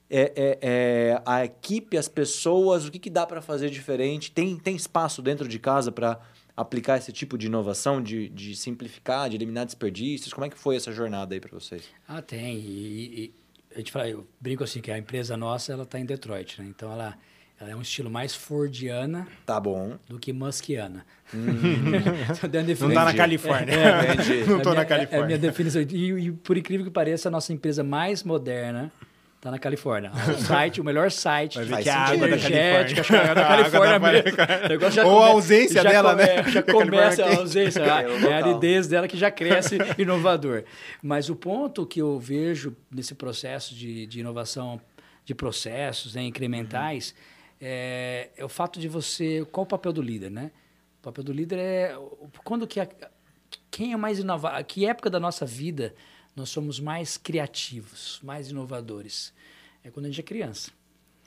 é, é, é, a equipe, as pessoas, o que, que dá para fazer diferente? Tem, tem espaço dentro de casa para aplicar esse tipo de inovação, de, de simplificar, de eliminar desperdícios? Como é que foi essa jornada aí para vocês? Ah, tem. E, e- a gente fala, eu brinco assim que a empresa nossa ela está em Detroit, né? Então ela, ela é um estilo mais Fordiana Tá bom. do que Muskiana. Dando Não tá na definição. Califórnia. É, entendi. Não tô É a na minha- É a Califórnia. minha definição. E, e por incrível que pareça, a nossa empresa mais moderna está na Califórnia. O site, o melhor site Vai ver Faz que a sentido. água da Califórnia. acho que é da A água Califórnia da mesmo. Ou a ausência já dela, come- né? Já começa a Califórnia ausência, É, é a aridez dela que já cresce inovador. Mas o ponto que eu vejo nesse processo de, de inovação de processos né, incrementais é, é o fato de você... Qual o papel do líder, né? O papel do líder é... Quando que... A, quem é mais inovador? Que época da nossa vida nós somos mais criativos, mais inovadores? É quando a gente é criança.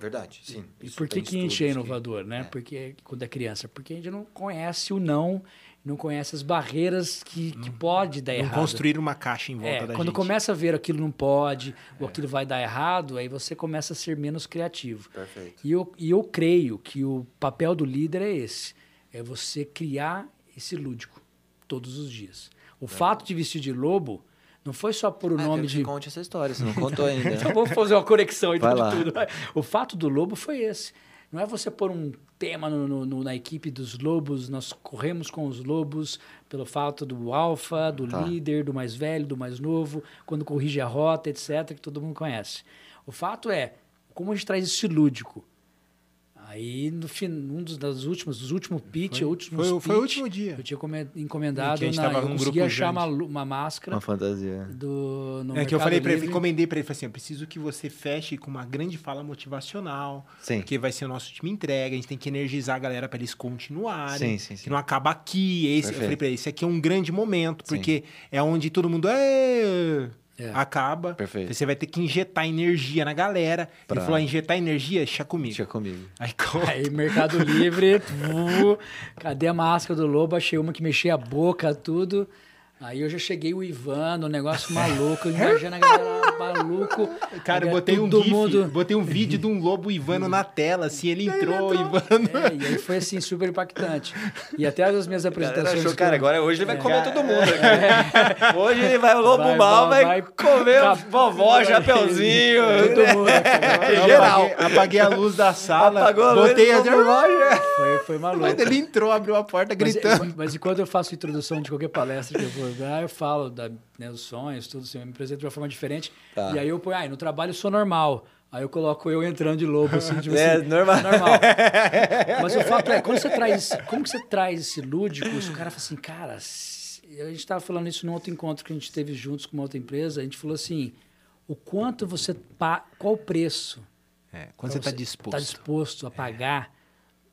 Verdade, sim. E por que, que a gente é inovador, né? é. Porque quando é criança, porque a gente não conhece o não, não conhece as barreiras que, que pode dar Não errado. construir uma caixa em volta É, da quando gente. começa a ver aquilo não pode, ou aquilo vai dar errado, aí você começa a ser menos criativo. Perfeito. E eu, e eu creio que o papel do líder é esse: é você criar esse lúdico todos os dias. O fato de vestir de lobo não foi só por o Ah, nome de. você conte essa história, você não contou ainda. Então vamos fazer uma conexão então lá. tudo. O fato do lobo foi esse. Não é você pôr um tema no, no, na equipe dos lobos, nós corremos com os lobos pelo fato do alfa, do tá. líder, do mais velho, do mais novo, quando corrige a rota, etc., que todo mundo conhece. O fato é, como a gente traz esse lúdico? Aí, no fim, um dos, das últimas, dos últimos pitch, foi, últimos foi, pitch, foi o último dia. Eu tinha encomendado, na, eu consegui achar uma, uma, máscara. Uma fantasia. Do, é que eu falei para ele, encomendei para ele, falei assim, eu preciso que você feche com uma grande fala motivacional, sim. que vai ser o nosso time entrega, a gente tem que energizar a galera para eles continuarem, sim, sim, sim. que não acaba aqui. Esse, eu falei para ele, esse aqui é um grande momento, porque sim. é onde todo mundo é é. Acaba. Perfeito. Você vai ter que injetar energia na galera. Pra... Ele falou: ah, injetar energia, deixa comigo. Deixa comigo. Aí, Aí Mercado Livre, cadê a máscara do lobo? Achei uma que mexia a boca, tudo. Aí eu já cheguei o Ivan, um negócio maluco, imagina a galera maluco. Cara, eu botei um GIF, mundo... botei um vídeo de um lobo Ivano na tela, assim, ele entrou, ele entrou. Ivano. É, e aí foi assim, super impactante. E até as minhas apresentações. Achou, cara, agora hoje ele vai comer todo mundo. É. Hoje ele vai, o lobo vai, mal vai, vai comer vai, vovó, chapeuzinho. Todo mundo. Eu geral. Apaguei, apaguei, a luz da sala. Apagou a luz botei a foi, foi maluco. Mas ele entrou, abriu a porta gritando. Mas, mas, e quando eu faço introdução de qualquer palestra que eu vou dar, eu falo da, né, dos sonhos, tudo assim, eu me apresento de uma forma diferente. Tá. E aí eu ponho, ah, no trabalho eu sou normal. Aí eu coloco eu entrando de lobo, assim, tipo é, assim, normal. normal. Mas o fato é, quando você traz, como que você traz esse lúdico, o cara fala assim, cara, a gente estava falando isso num outro encontro que a gente teve juntos com uma outra empresa, a gente falou assim, o quanto você, qual o preço? É, quando você está disposto. Está disposto a pagar é.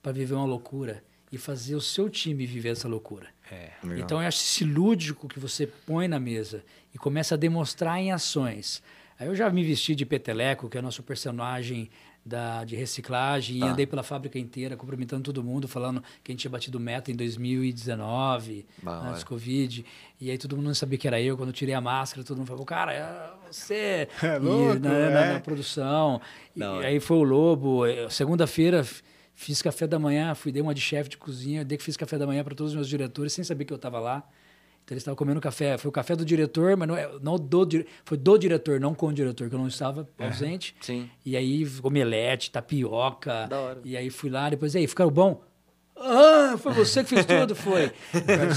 para viver uma loucura e fazer o seu time viver essa loucura. É, então, eu acho esse lúdico que você põe na mesa e começa a demonstrar em ações. Aí eu já me vesti de Peteleco, que é o nosso personagem da, de reciclagem, tá. e andei pela fábrica inteira cumprimentando todo mundo, falando que a gente tinha batido meta em 2019, bah, antes do Covid. E aí todo mundo não sabia que era eu. Quando eu tirei a máscara, todo mundo falou, cara, é você. É louco, e, na, é. na, na, produção. Não, e aí foi o Lobo. Segunda-feira Fiz café da manhã, fui dei uma de chefe de cozinha, dei que fiz café da manhã para todos os meus diretores, sem saber que eu estava lá. Então eles estavam comendo café. Foi o café do diretor, mas não, é, não do foi do diretor, não com o diretor, que eu não estava é. ausente. Sim. E aí omelete, tapioca. Da hora. E aí fui lá, depois, e aí, ficaram bom? Ah, foi você que fez tudo? Foi.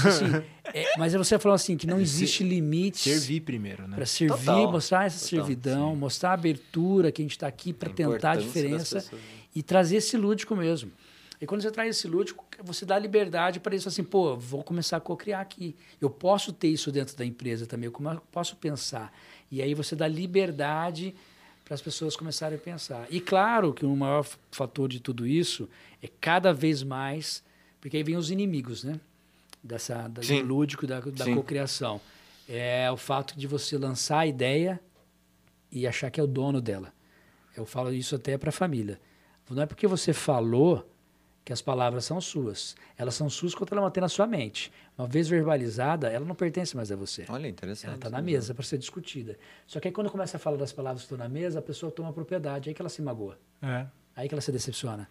assim, é, mas você falou assim, que não existe limite. Servir primeiro, né? Para servir, Total. mostrar essa Total, servidão, sim. mostrar a abertura que a gente está aqui para tentar a diferença e trazer esse lúdico mesmo. E quando você traz esse lúdico, você dá liberdade para isso assim, pô, vou começar a co-criar aqui. Eu posso ter isso dentro da empresa também, eu posso pensar. E aí você dá liberdade para as pessoas começarem a pensar. E claro que o maior fator de tudo isso é cada vez mais, porque aí vem os inimigos, né? Dessa, da, do lúdico, da, da cocriação. É o fato de você lançar a ideia e achar que é o dono dela. Eu falo isso até para a família. Não é porque você falou que as palavras são suas. Elas são suas quando ela mantém na sua mente. Uma vez verbalizada, ela não pertence mais a você. Olha, interessante. Ela está na mesa para ser discutida. Só que aí quando começa a falar das palavras que estão na mesa, a pessoa toma propriedade. Aí que ela se magoa. É. Aí que ela se decepciona.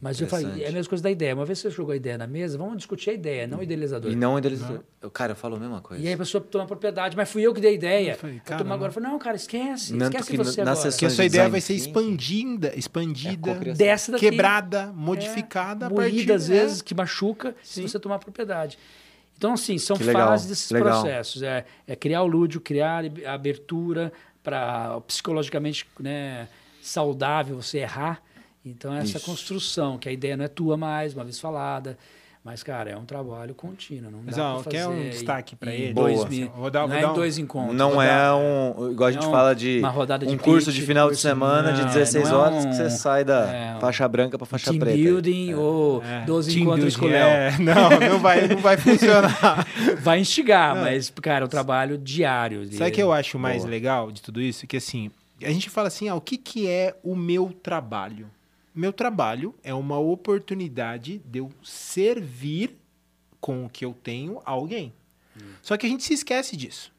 Mas eu falei, é a mesma coisa da ideia. Uma vez você jogou a ideia na mesa, vamos discutir a ideia, não o idealizador. E não o idealizador. Não. Cara, eu falo a mesma coisa. E aí a pessoa toma propriedade, mas fui eu que dei a ideia. Eu falei, cara, agora falou, não, cara, esquece. Não, esquece você agora. Porque a sua ideia vai ser expandida, expandida, é dessa daqui. quebrada, modificada. É, às vezes, que machuca, Sim. se você tomar propriedade. Então, assim, são fases desses legal. processos. É, é criar o lúdio, criar a abertura para psicologicamente né, saudável você errar então, essa Isso. construção, que a ideia não é tua mais, uma vez falada, mas, cara, é um trabalho contínuo. Não Mas, dá ó, quer um destaque para ele? Dois mil, vou dar, não é um, dois encontros. Não é um, igual a gente fala de, de um curso de final de semana não, de 16 é horas um, que você sai da é, faixa branca para faixa team preta. building é, ou é, 12 encontros com o Léo. É, não, não vai, não vai funcionar. vai instigar, mas, cara, é um trabalho diário. Sabe o que eu acho mais Boa. legal de tudo isso? Que, assim, a gente fala assim, ah, o que, que é o meu trabalho? Meu trabalho é uma oportunidade de eu servir com o que eu tenho a alguém. Hum. Só que a gente se esquece disso.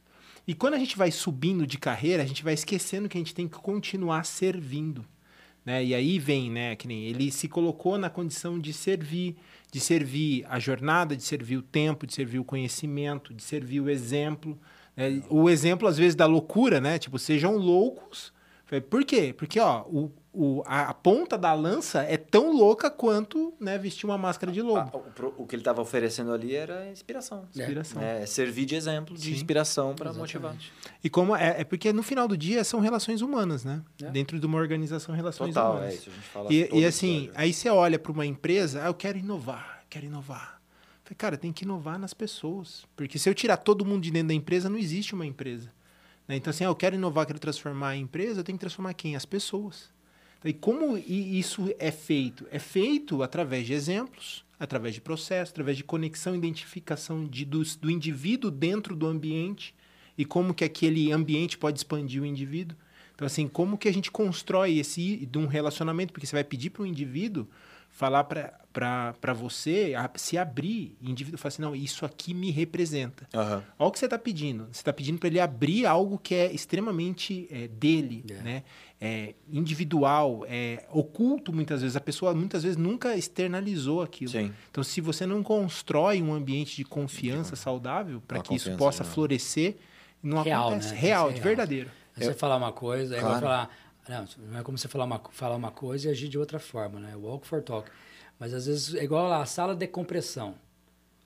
E quando a gente vai subindo de carreira, a gente vai esquecendo que a gente tem que continuar servindo. Né? E aí vem, né, que nem ele se colocou na condição de servir, de servir a jornada, de servir o tempo, de servir o conhecimento, de servir o exemplo. Né? O exemplo, às vezes, da loucura, né? Tipo, sejam loucos. Por quê? Porque, ó, o, o, a, a ponta da lança é tão louca quanto né, vestir uma máscara de lobo. Ah, o, o que ele estava oferecendo ali era inspiração. Inspiração. É, servir de exemplo, de Sim. inspiração para motivar. E como é, é porque no final do dia são relações humanas, né? É. Dentro de uma organização, relações Total, humanas. é isso. A gente fala E, e assim, aí você olha para uma empresa, ah, eu quero inovar, quero inovar. Falei, cara, tem que inovar nas pessoas. Porque se eu tirar todo mundo de dentro da empresa, não existe uma empresa. né? Então, assim, ah, eu quero inovar, quero transformar a empresa, eu tenho que transformar quem? As pessoas. E como isso é feito? É feito através de exemplos, através de processo, através de conexão identificação de, do, do indivíduo dentro do ambiente e como que aquele ambiente pode expandir o indivíduo. Então, assim, como que a gente constrói esse de um relacionamento? Porque você vai pedir para o indivíduo falar para você, a- se abrir, e o indivíduo fala assim, não, isso aqui me representa. Aham. Olha o que você está pedindo. Você está pedindo para ele abrir algo que é extremamente é, dele, É. né? É individual, é oculto muitas vezes. A pessoa muitas vezes nunca externalizou aquilo. Sim. Então, se você não constrói um ambiente de confiança saudável para que isso possa né? florescer, não Real, acontece. né? Tem que Real, de real. verdadeiro. Você falar uma coisa, aí Claro. vai falar. Não, não é como você falar uma, falar uma coisa e agir de outra forma, né? Walk for talk. Mas às vezes é igual lá, a sala de compressão.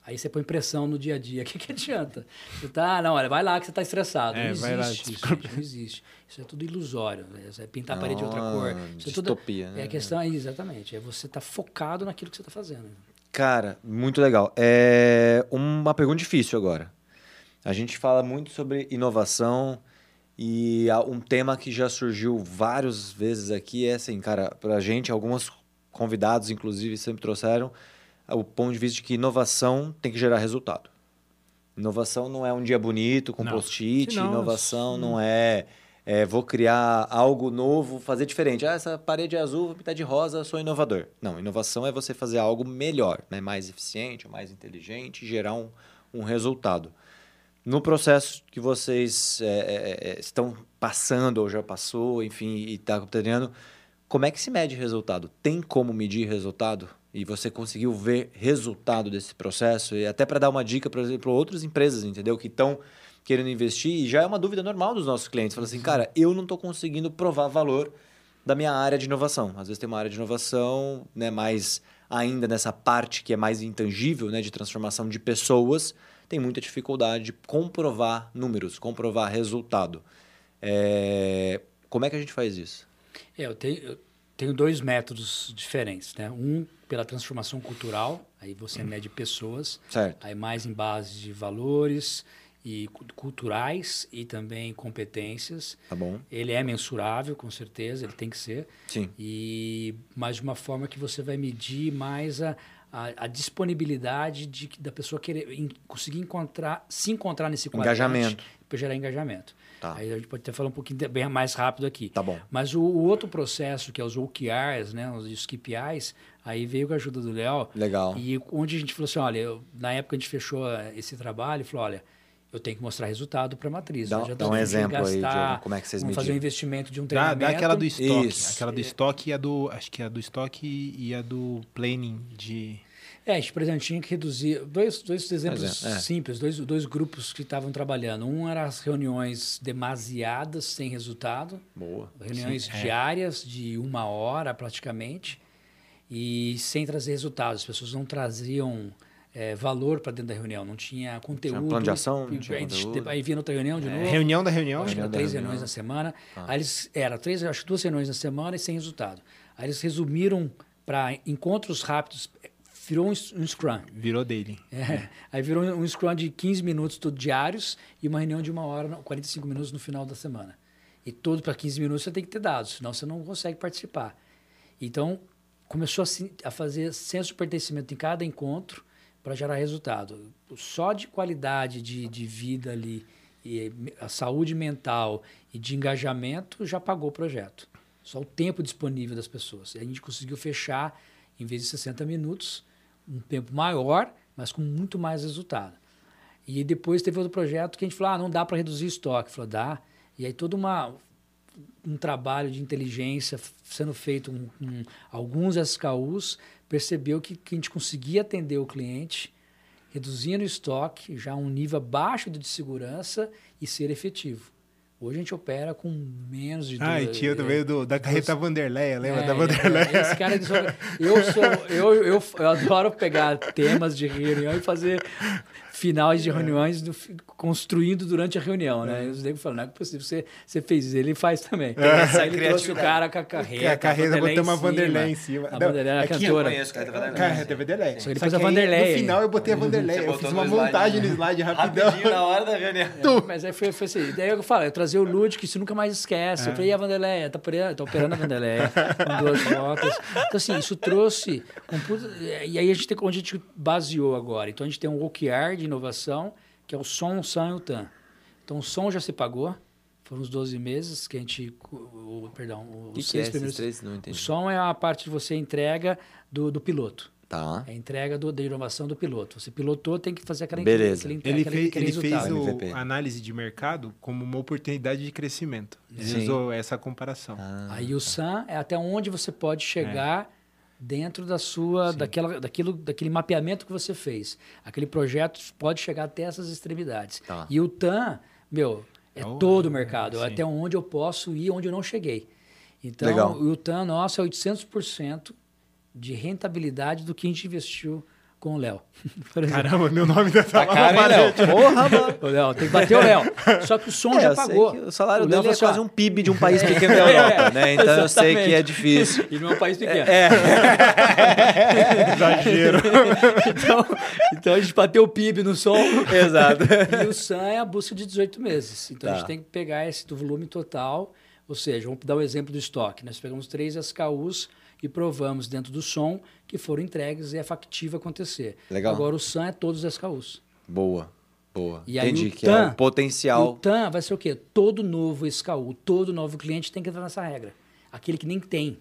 Aí você põe pressão no dia a dia. O que, que adianta? Você tá, não, olha, vai lá que você está estressado. É, não vai lá, existe isso, gente, não existe. Isso é tudo ilusório. Né? Isso é pintar a parede de outra Ah, cor. Isso é tudo, distopia, né? É a questão, é, exatamente. É você estar focado naquilo que você está fazendo. Cara, muito legal. É uma pergunta difícil agora. A gente fala muito sobre inovação e um tema que já surgiu várias vezes aqui é assim, cara, pra gente, alguns convidados, inclusive, sempre trouxeram o ponto de vista de que inovação tem que gerar resultado. Inovação não é um dia bonito com Não. post-it, inovação não é, é vou criar algo novo, fazer diferente. Ah, essa parede é azul, vou pintar de rosa, sou inovador. Não, inovação é você fazer algo melhor, né? mais eficiente, mais inteligente, gerar um, um resultado. No processo que vocês é, é, estão passando ou já passou, enfim, e está treinando, como é que se mede resultado? Tem como medir resultado? E você conseguiu ver resultado desse processo? E até para dar uma dica, por exemplo, outras empresas, entendeu? Que estão querendo investir, e já é uma dúvida normal dos nossos clientes. Fala assim, cara, eu não estou conseguindo provar valor da minha área de inovação. Às vezes tem uma área de inovação, né, mais ainda nessa parte que é mais intangível, né, de transformação de pessoas, tem muita dificuldade de comprovar números, comprovar resultado. É, Como é que a gente faz isso? É, eu tenho, eu tenho dois métodos diferentes, né? Um pela transformação cultural, aí você mede pessoas, Certo. aí mais em base de valores e cu- culturais e também competências. Tá bom? Ele é mensurável, com certeza, ele tem que ser. Sim. E mais de uma forma que você vai medir mais a, a, a disponibilidade de, da pessoa querer em- conseguir encontrar, se encontrar nesse quadrante Engajamento. Para gerar engajamento. Tá. Aí a gente pode até falar um pouquinho de- bem mais rápido aqui. Tá bom. Mas o, o outro processo, que é os OKRs, né, os KPIs, aí veio com a ajuda do Léo. Legal. E onde a gente falou assim, olha, eu- na época a gente fechou eh, esse trabalho e falou, olha, eu tenho que mostrar resultado para a matriz. Dá- dá um exemplo aí, gastar, Diogo, como é que vocês vamos fazer um mediram? investimento de um Dá, treinamento. dá aquela do estoque. Isso. Aquela do estoque e a do. Acho que é a do estoque e a do planning de. É, a gente, por exemplo, tinha que reduzir. Dois, dois exemplos é, é. simples, dois, dois grupos que estavam trabalhando. Um era as reuniões demasiadas, sem resultado, Boa. reuniões Sim, é. diárias de uma hora praticamente, e sem trazer resultados. As pessoas não traziam é, valor para dentro da reunião, não tinha conteúdo. plano de ação, não E- tinha aí, conteúdo. Aí vinha outra reunião de É, novo. reunião da reunião. Acho que era três reunião. reuniões na semana. Ah. Aí eles, era três, acho que duas reuniões na semana e sem resultado. Aí eles resumiram para encontros rápidos, virou um, um Scrum. Virou dele. É, aí virou um Scrum de 15 minutos tudo diários e uma reunião de uma hora, 45 minutos no final da semana. E todo para 15 minutos você tem que ter dados, senão você não consegue participar. Então, começou a, a fazer senso de pertencimento em cada encontro para gerar resultado. Só de qualidade de, de vida ali, e a saúde mental e de engajamento já pagou o projeto. Só o tempo disponível das pessoas. E a gente conseguiu fechar, em vez de 60 minutos, um tempo maior, mas com muito mais resultado. E depois teve outro projeto que a gente falou, ah, não dá para reduzir estoque. Falou, dá. E aí todo uma, um trabalho de inteligência sendo feito com com alguns SKUs, percebeu que, que a gente conseguia atender o cliente, reduzindo o estoque, já um nível baixo de segurança e ser efetivo. Hoje a gente opera com menos de Ah, e duas- tinha é, também do, da carreta Vanderleia, lembra é, da Vanderleia? é, esse cara de eu sou eu, eu, eu adoro pegar temas de reunião e fazer finais É. de reuniões do- construindo durante a reunião, né? E os negros falam, não é possível, você, você fez isso, ele faz também. Aí ele trouxe o criatividade. cara com a carreta. a Vanderlei botou uma em cima. Vanderleia em cima. A Vanderlei era é que eu cantora. conheço. Carreta Vanderleia. Só que depois a Vanderleia. No final eu botei a Vanderleia. Você Eu fiz uma montagem né? no slide rapidão. Rapidinho na hora da reunião. Mas aí foi, foi assim. Daí eu falo, eu trazia o Lud, que você nunca mais esquece. É. Eu falei, e a Vanderleia? Tá operando, tá operando a Vanderleia, com duas fotos. Então, assim, isso trouxe. um e aí a gente tem onde a gente baseou agora. Então a gente tem um OKR de inovação, que é o som, o SAM e o TAM. Então o som já se pagou. Foram os 12 meses que a gente. O, o- perdão, os O que, que é seis esses primeiros. três? Não O entendi. som é a parte de você entrega do, do piloto. Tá. É a entrega do, da inovação do piloto. Você pilotou, tem que fazer aquela Beleza. Ele aquele- fez, aquele ele fez o, MVP. análise de mercado como uma oportunidade de crescimento. Ele Sim. usou essa comparação. Ah, Aí o SAM é até onde você pode chegar dentro da sua, daquela, daquilo, daquele mapeamento que você fez. Aquele projeto pode chegar até essas extremidades. Tá. E o TAM, meu, é Oh, todo o mercado, sim. é até onde eu posso ir, onde eu não cheguei. Então, Legal. o TAM nosso é 800% de rentabilidade do que a gente investiu com o Léo. Caramba, meu nome ainda tá Tá lá na Léo? Porra, mano. O Léo, tem que bater o Léo. Só que o som É, já pagou. o salário O Léo dele é assim, quase um PIB de um país pequeno da Europa, né? Então eu sei que é Exatamente. difícil. E não é um país pequeno. Exagero. então, então a gente bateu o PIB no som. Exato. E o SAM é a busca de 18 meses. Então a Tá. gente tem que pegar esse do volume total. Ou seja, vamos dar o exemplo do estoque. Nós pegamos três SKUs e provamos dentro do som que foram entregues e é factível acontecer. Legal. Agora o SAM é todos os SKUs. Boa, boa. E aí Entendi o que é TAM- o potencial. O TAM vai ser o quê? Todo novo SKU, todo novo cliente tem que entrar nessa regra. Aquele que nem tem.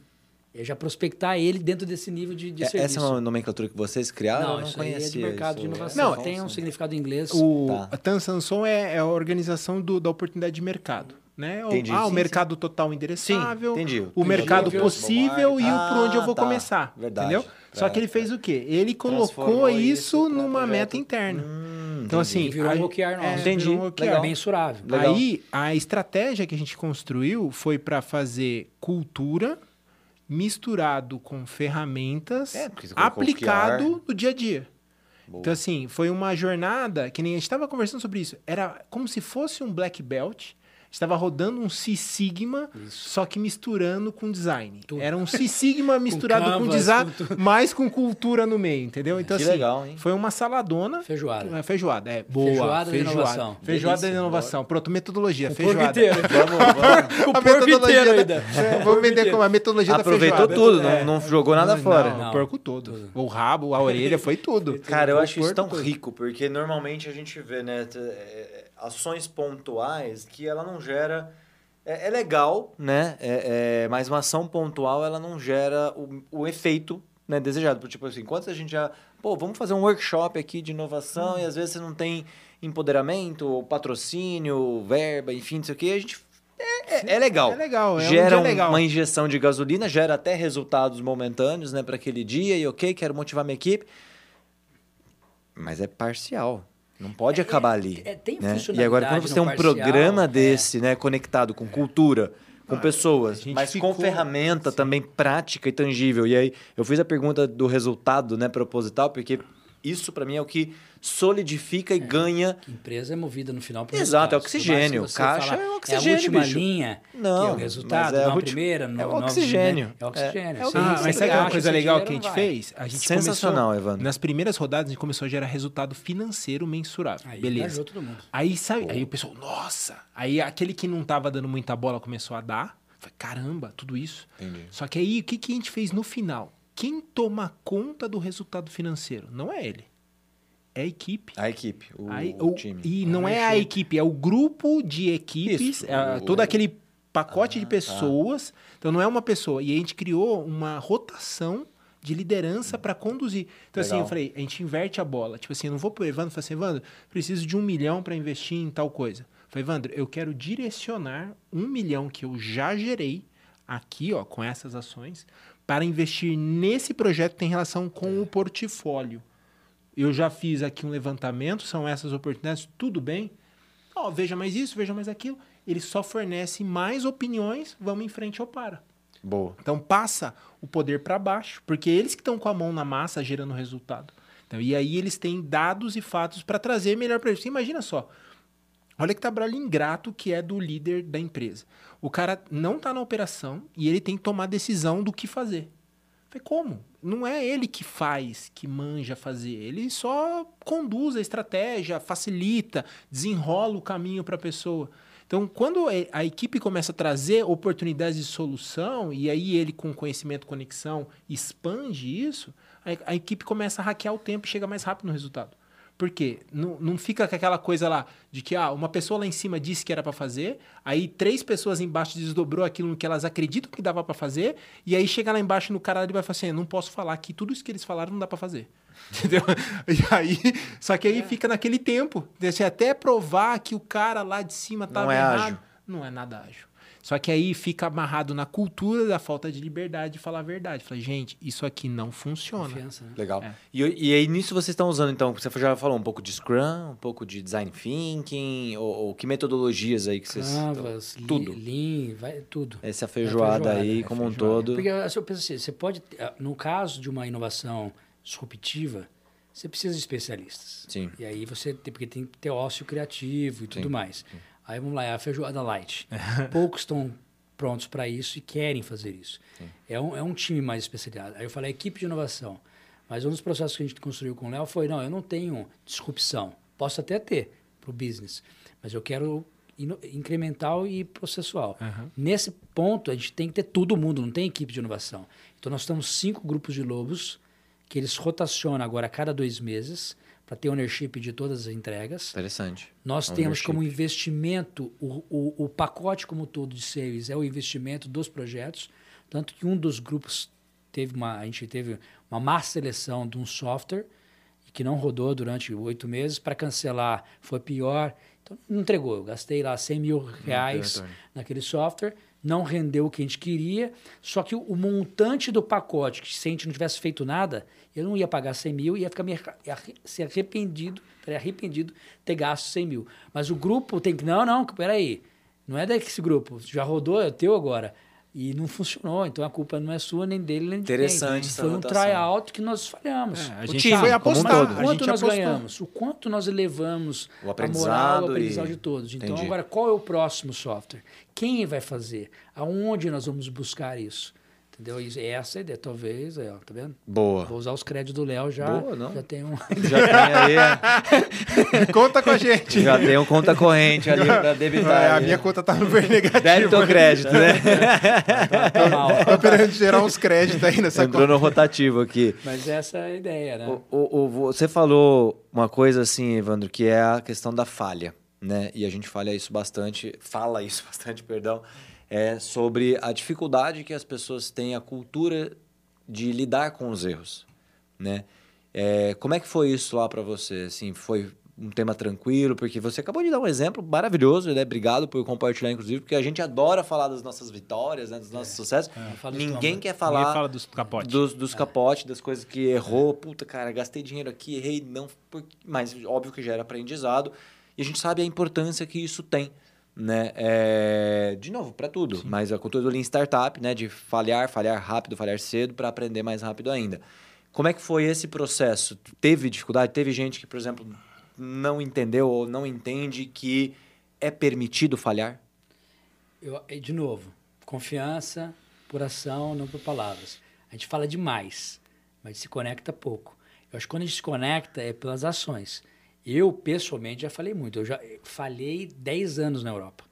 É já prospectar ele dentro desse nível de, de É- serviço. Essa é uma nomenclatura que vocês criaram? Não, eu não isso aí conhecia. é de mercado de isso. inovação. Não, tem um significado em inglês. O, Tá. A TAN Samson é, é a organização do- da oportunidade de mercado. Né? O- Entendi, ah, o sim, mercado total endereçável, Sim, entendi. o Entendi. mercado possível e o por onde eu Ah, vou tá. começar. Verdade. Entendeu? Só Pra- que ele fez o quê? Ele colocou isso isso numa projeto. meta interna. Hum, então, assim. virou a- um OKR nosso. é, Entendi. um OKR. Legal. mensurável. Legal. Aí, a estratégia que a gente construiu foi para fazer cultura misturado com ferramentas É, aplicado no dia a dia. Boa. Então, assim, foi uma jornada que nem a gente estava conversando sobre isso. Era como se fosse um black belt. Estava rodando um Six Sigma, só que misturando com design. Tudo. Era um Six Sigma misturado com, canvas, design, com mas com cultura no meio, entendeu? Então, Que assim, legal, hein? foi uma saladona. Feijoada. É, Feijoada, é. Boa. Feijoada da inovação. Feijoada Delícia. da inovação. Pronto, metodologia. Com feijoada. Vamos, vamos. Com A metodologia ainda. É, vamos vender como a metodologia Aproveitou da feijoada. tudo, É. não, não jogou nada Não, fora. Não, o porco todo. O rabo, a orelha, foi tudo. Cara, eu acho isso tão rico, porque normalmente a gente vê, né, é, ações pontuais que ela não gera. É, é legal, né? É, é, mas uma ação pontual ela não gera o, o efeito né, desejado. Tipo assim, quantos a gente já. Pô, vamos fazer um workshop aqui de inovação e às vezes você não tem empoderamento, patrocínio, verba, enfim, não sei o quê. A gente. É, é- é legal. É legal, é gera um- legal. uma injeção de gasolina, gera até resultados momentâneos, né, para aquele dia e ok, quero motivar minha equipe. Mas é parcial. Não pode acabar ali. é, tem né? E agora, quando você tem um parcial, programa é. desse, né, conectado com cultura, com a pessoas, mas ficou- com ferramenta também prática e tangível. E aí, eu fiz a pergunta do resultado, né, proposital, porque isso para mim é o que solidifica e ganha Que empresa é movida no final por Exato, é oxigênio. Caixa fala, é É oxigênio, a última bicho. linha, Não, que é o resultado, é a não a ulti- primeira, é o oxigênio. né? É oxigênio. É, é o Você- Ah, mas sabe uma coisa legal que a gente não fez? A gente Sensacional, começou, Evandro. Nas primeiras rodadas, a gente começou a gerar resultado financeiro mensurável. Aí Beleza. engajou todo mundo. Aí, sabe, aí o pessoal, nossa! Aí aquele que não tava dando muita bola começou a dar. Falei, caramba, tudo isso. Entendi. Só que aí, o que, que a gente fez no final? Quem toma conta do resultado financeiro? Não é ele. É a equipe. a equipe, o, Aí, o o- time. E não é a equipe, é o grupo de equipes, Isso, é o- todo aquele pacote Ah, de tá. pessoas. Então não é uma pessoa. E a gente criou uma rotação de liderança para conduzir. Então, assim, Legal. eu falei, a gente inverte a bola. Tipo assim, eu não vou pro Evandro e falar assim, Evandro, preciso de um milhão para investir em tal coisa. Eu falei, Evandro, eu quero direcionar um milhão que eu já gerei aqui, ó, com essas ações, para investir nesse projeto que tem relação com o portfólio. Eu já fiz aqui um levantamento, são essas oportunidades, tudo bem? Ó, veja mais isso, veja mais aquilo. ele só fornece mais opiniões, vamos em frente ou para. Boa. Então passa o poder para baixo, porque eles que estão com a mão na massa gerando resultado. Então, e aí eles têm dados e fatos para trazer melhor para eles. Você imagina só, olha que trabalho ingrato que é do líder da empresa. O cara não está na operação e ele tem que tomar decisão do que fazer. Falei, como? Não é ele que faz, que manja fazer. Ele só conduz a estratégia, facilita, desenrola o caminho para a pessoa. Então, quando a equipe começa a trazer oportunidades de solução, e aí ele, com conhecimento, conexão, expande isso, a, a equipe começa a hackear o tempo e chega mais rápido no resultado. Por quê? Não, não fica com aquela coisa lá de que ah, uma pessoa lá em cima disse que era para fazer, aí três pessoas embaixo desdobrou aquilo que elas acreditam que dava para fazer, e aí chega lá embaixo no cara e vai falar assim: não posso falar que tudo isso que eles falaram não dá para fazer. Entendeu? E aí, só que aí é. fica naquele tempo. Você até provar que o cara lá de cima estava não é errado. Ágil. Não é nada ágil. Só que aí fica amarrado na cultura da falta de liberdade de falar a verdade. Fala, gente, isso aqui não funciona. Confiança, né? Legal. É. E, e aí nisso vocês estão usando, então, você já falou um pouco de Scrum, um pouco de Design Thinking, ou, ou que metodologias aí que vocês... Canvas, tudo. Lean, vai, tudo. Essa feijoada, feijoada aí, é como feijoada. um todo. Porque eu penso assim, você pode, no caso de uma inovação disruptiva, você precisa de especialistas. Sim. E aí você tem, porque tem que ter ócio criativo e tudo Sim. mais. Sim. Aí vamos lá, é a feijoada light. Poucos estão prontos para isso e querem fazer isso. É um, é um time mais especializado. Aí eu falei, equipe de inovação. Mas um dos processos que a gente construiu com o Léo foi, não, eu não tenho disrupção. Posso até ter para o business, mas eu quero incremental e processual. Uhum. Nesse ponto, a gente tem que ter todo mundo, não tem equipe de inovação. Então, nós temos cinco grupos de lobos que eles rotacionam agora a cada dois meses para ter ownership de todas as entregas. Interessante. Nós ownership. temos como investimento, o, o, o, pacote como todo de sales é o investimento dos projetos, tanto que um dos grupos teve uma, a gente teve uma má seleção de um software que não rodou durante oito meses, para cancelar foi pior, então não entregou, eu gastei lá 100 mil reais naquele software, não rendeu o que a gente queria, só que o montante do pacote, que se a gente não tivesse feito nada, eu não ia pagar 100 mil, ia ficar me, ia se arrependido, arrependido ter gasto 100 mil. Mas o grupo tem que, não, não, peraí, não é desse grupo, já rodou, é teu agora. E não funcionou, então a culpa não é sua, nem dele, nem de Interessante Foi um tryout que nós falhamos. É, a gente foi apostar. O quanto nós apostou. ganhamos, o quanto nós elevamos o a moral, o aprendizado e... de todos. Então, Entendi. agora, qual é o próximo software? Quem vai fazer? Aonde nós vamos buscar isso? Entendeu? E essa ideia, talvez, aí, ó, tá vendo? Boa. Vou usar os créditos do Léo já. Boa, não? Já tem um. Já tem aí. conta com a gente. Já tem um conta corrente ali pra debitar. É, a minha conta tá no verde negativo. Débito ou crédito, né? tá, tá mal. Tô esperando gerar uns créditos aí nessa Entrou conta. no rotativo aqui. Mas essa é a ideia, né? O, o, o, você falou uma coisa assim, Evandro, que é a questão da falha. Né? E a gente fala isso bastante, fala isso bastante, perdão, é sobre a dificuldade que as pessoas têm, a cultura de lidar com os erros, né? É, como é que foi isso lá para você? Assim, foi um tema tranquilo? Porque você acabou de dar um exemplo maravilhoso, né? Obrigado por compartilhar, inclusive, porque a gente adora falar das nossas vitórias, né? dos nossos é. sucessos. É. Ninguém quer falar Ninguém fala dos capotes. Dos, dos é. capotes, das coisas que errou. Puta, cara, gastei dinheiro aqui, errei, não. Mas óbvio que já era aprendizado. E a gente sabe a importância que isso tem né? É, de novo, para tudo. Sim. Mas a cultura do Lean Startup, né? De falhar, falhar rápido, falhar cedo para aprender mais rápido ainda. Como é que foi esse processo? Teve dificuldade? Teve gente que, por exemplo, não entendeu ou não entende que é permitido falhar? Eu, de novo, confiança por ação, não por palavras. A gente fala demais, mas se conecta pouco. Eu acho que quando a gente se conecta é pelas ações. Eu, pessoalmente, já falei muito. Eu já falhei 10 anos na Europa.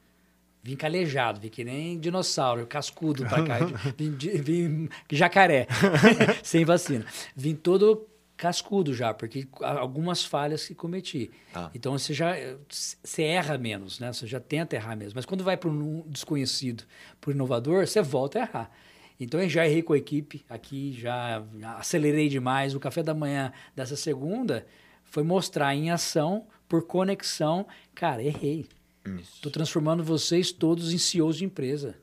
Vim calejado, vim que nem dinossauro, cascudo pra cá. vim, vim jacaré, sem vacina. Vim todo cascudo já, porque algumas falhas que cometi. Ah. Então você já você erra menos, né? Você já tenta errar mesmo. Mas quando vai para um desconhecido, para o inovador, você volta a errar. Então eu já errei com a equipe aqui, já acelerei demais. O café da manhã dessa segunda foi mostrar em ação, por conexão, cara, errei. Estou transformando vocês todos em CEOs de empresa.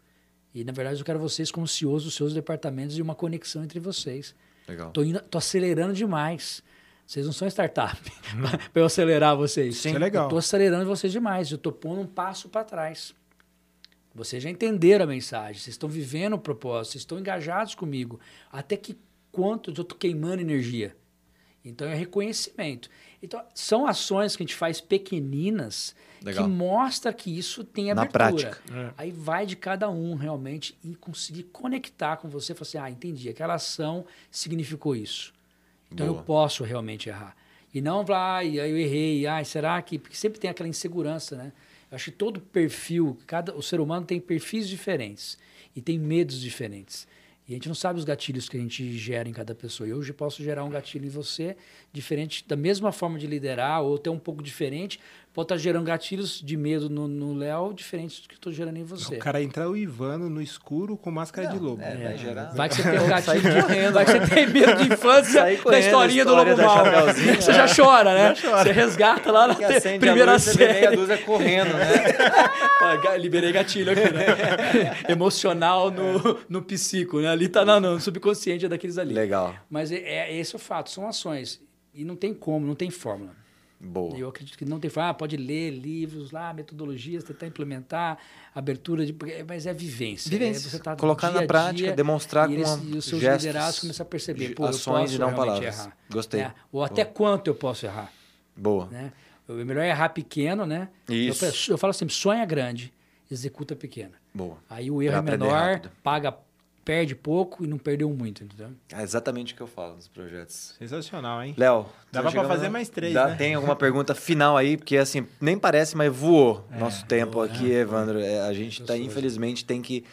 E, na verdade, eu quero vocês como CEOs dos seus departamentos e uma conexão entre vocês. Legal. Tô, indo, tô acelerando demais. Vocês não são startup para eu acelerar vocês. Sim, é legal. Eu tô acelerando vocês demais. Eu tô pondo um passo para trás. Vocês já entenderam a mensagem, vocês estão vivendo o propósito, vocês estão engajados comigo. Até que quanto eu estou queimando energia? Então é reconhecimento. Então são ações que a gente faz pequeninas Legal. que mostra que isso tem abertura. Na prática. É. Aí vai de cada um realmente e conseguir conectar com você, falar assim, ah, entendi, aquela ação significou isso. Então Boa. eu posso realmente errar. E não falar, ah, eu errei, ah, será que... Porque sempre tem aquela insegurança, né? Eu acho que todo perfil, cada, o ser humano tem perfis diferentes e tem medos diferentes. E a gente não sabe os gatilhos que a gente gera em cada pessoa. Eu hoje posso gerar um gatilho em você, diferente, da mesma forma de liderar, ou até um pouco diferente, pode estar gerando gatilhos de medo no Léo, diferentes do que estou gerando em você. O cara entrar o Ivano no escuro com máscara não, de lobo. É, vai, gerar... vai que você tem um gatilho correndo, vai que você tem medo de infância da historinha do lobo mal. Você já chora, né? Já chora. Você resgata lá na te... primeira série. Meia dúzia correndo, né? Liberei gatilho aqui, né? Emocional no, no psico, né? Ali tá no, no subconsciente daqueles ali. Legal. Mas é, é esse é o fato, são ações. E não tem como, não tem fórmula. Boa. Eu acredito que não tem ah, pode ler livros lá, metodologias, tentar implementar, abertura de. Mas é vivência. Vivência. É você tá Colocar na prática, dia, demonstrar com eles, E os seus gestos, liderados começam a perceber, pô, ações eu posso e não palavras. errar. Gostei. Né? Ou até Boa. quanto eu posso errar. Boa. Né? O melhor é errar pequeno, né? Isso. Eu, eu falo sempre, sonha grande, executa pequeno. Boa. Aí o erro é menor, paga perde pouco e não perdeu muito, entendeu? É exatamente o que eu falo nos projetos. Sensacional, hein? Léo, dava para fazer mais três, dá, né? Tem alguma pergunta final aí? Porque assim, nem parece, mas voou é, nosso tempo voou, aqui, né? Evandro. É, a gente tá, infelizmente, tem que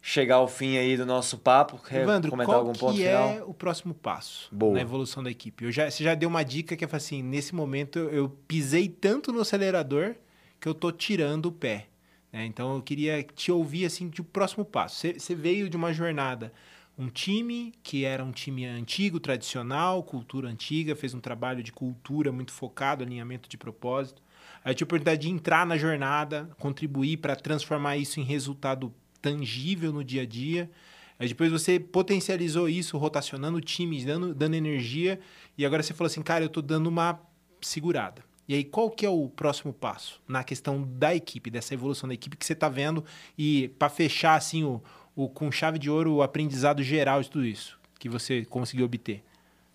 chegar ao fim aí do nosso papo. Quer Evandro, comentar qual algum ponto que final? é o próximo passo Boa. na evolução da equipe? Eu já, você já deu uma dica que é assim, nesse momento eu, eu pisei tanto no acelerador que eu tô tirando o pé. É, então eu queria te ouvir assim de próximo passo. Você veio de uma jornada, um time que era um time antigo, tradicional, cultura antiga, fez um trabalho de cultura muito focado, alinhamento de propósito. Aí tive a oportunidade de entrar na jornada, contribuir para transformar isso em resultado tangível no dia a dia. Aí depois você potencializou isso, rotacionando times, dando, dando energia, e agora você falou assim, cara, eu estou dando uma segurada. E aí, qual que é o próximo passo na questão da equipe, dessa evolução da equipe que você está vendo? E para fechar assim o, o, com chave de ouro o aprendizado geral de tudo isso que você conseguiu obter?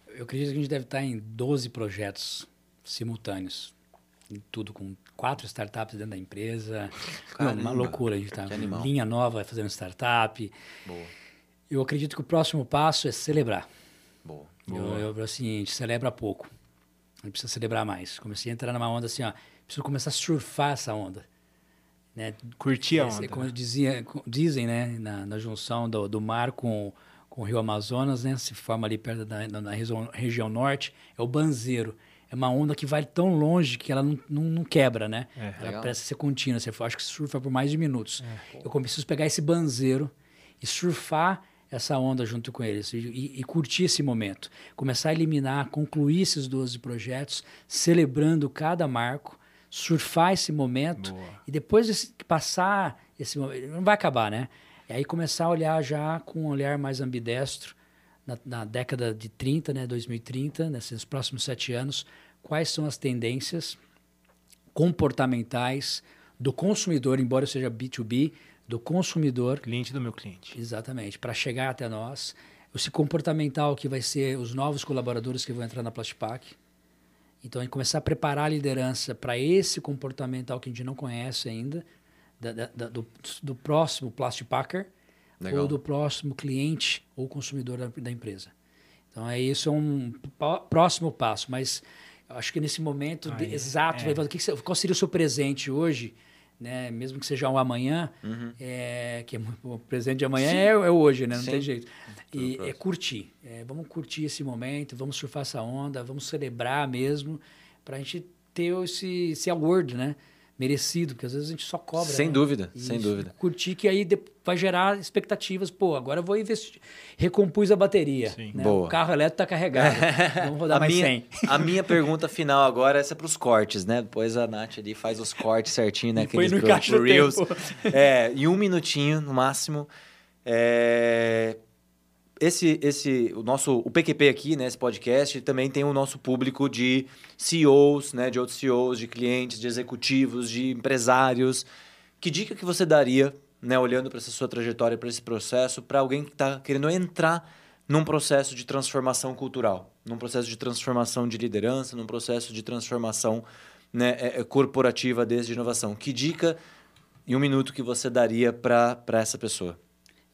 Eu acredito que a gente deve estar em 12 projetos simultâneos. Em tudo, com quatro startups dentro da empresa. Caramba, uma loucura. A gente está linha nova fazendo startup. Boa. Eu acredito que o próximo passo é celebrar. Boa. Eu, eu, assim, a gente celebra pouco. Gente precisa celebrar mais. Comecei a entrar numa onda assim, ó. Preciso começar a surfar essa onda. Né? Curtir a onda. Como dizia, dizem, né? Na, na junção do, do mar com, com o rio Amazonas, né? Se forma ali perto da na região, região norte. É o banzeiro. É uma onda que vai tão longe que ela não, não, não quebra, né? É, ela legal. parece ser contínua. Você acho que surfa por mais de minutos. É. Eu preciso pegar esse banzeiro e surfar essa onda junto com eles e, e, curtir esse momento. Começar a eliminar, concluir esses 12 projetos, celebrando cada marco, surfar esse momento Boa. e depois de passar esse momento, não vai acabar, né? E aí começar a olhar já com um olhar mais ambidestro na, na década de 30, né, 2030, nesses próximos sete anos, quais são as tendências comportamentais do consumidor, embora seja B2B, do consumidor. Cliente do meu cliente. Exatamente, para chegar até nós. Esse comportamental que vai ser os novos colaboradores que vão entrar na Plastipac. Então, a gente começar a preparar a liderança para esse comportamental que a gente não conhece ainda, da, da, do, do, próximo Plastipacker ou do próximo cliente ou consumidor da, da empresa. Então, é isso é um próximo passo, mas acho que nesse momento de, exato, é. qual seria o seu presente hoje? Né? Mesmo que seja um amanhã, uhum. é, que é, o presente de amanhã é, é, hoje, né? Não Sim. tem jeito. E é curtir. É, vamos curtir esse momento, vamos surfar essa onda, vamos celebrar mesmo, para a gente ter esse, esse award, né? Merecido, porque às vezes a gente só cobra. Sem né? dúvida, Isso, sem dúvida. Curtir que aí vai gerar expectativas. Pô, agora eu vou investir. Recompus a bateria. Né? Boa. O carro elétrico está carregado. Vamos rodar a mais minha, 100. A minha pergunta final agora é para os cortes, né? Depois a Nath ali faz os cortes certinho, né? Aqueles Foi no pro, pro Reels. É, em um minutinho, no máximo. É, esse, esse, o nosso, o PQP aqui, né, esse podcast, também tem o nosso público de CEOs, né, de outros CEOs, de clientes, de executivos, de empresários. Que dica que você daria né, olhando para essa sua trajetória, para esse processo, para alguém que está querendo entrar num processo de transformação cultural, num processo de transformação de liderança, num processo de transformação né, é, é, corporativa desde inovação. Que dica em um minuto que você daria para essa pessoa?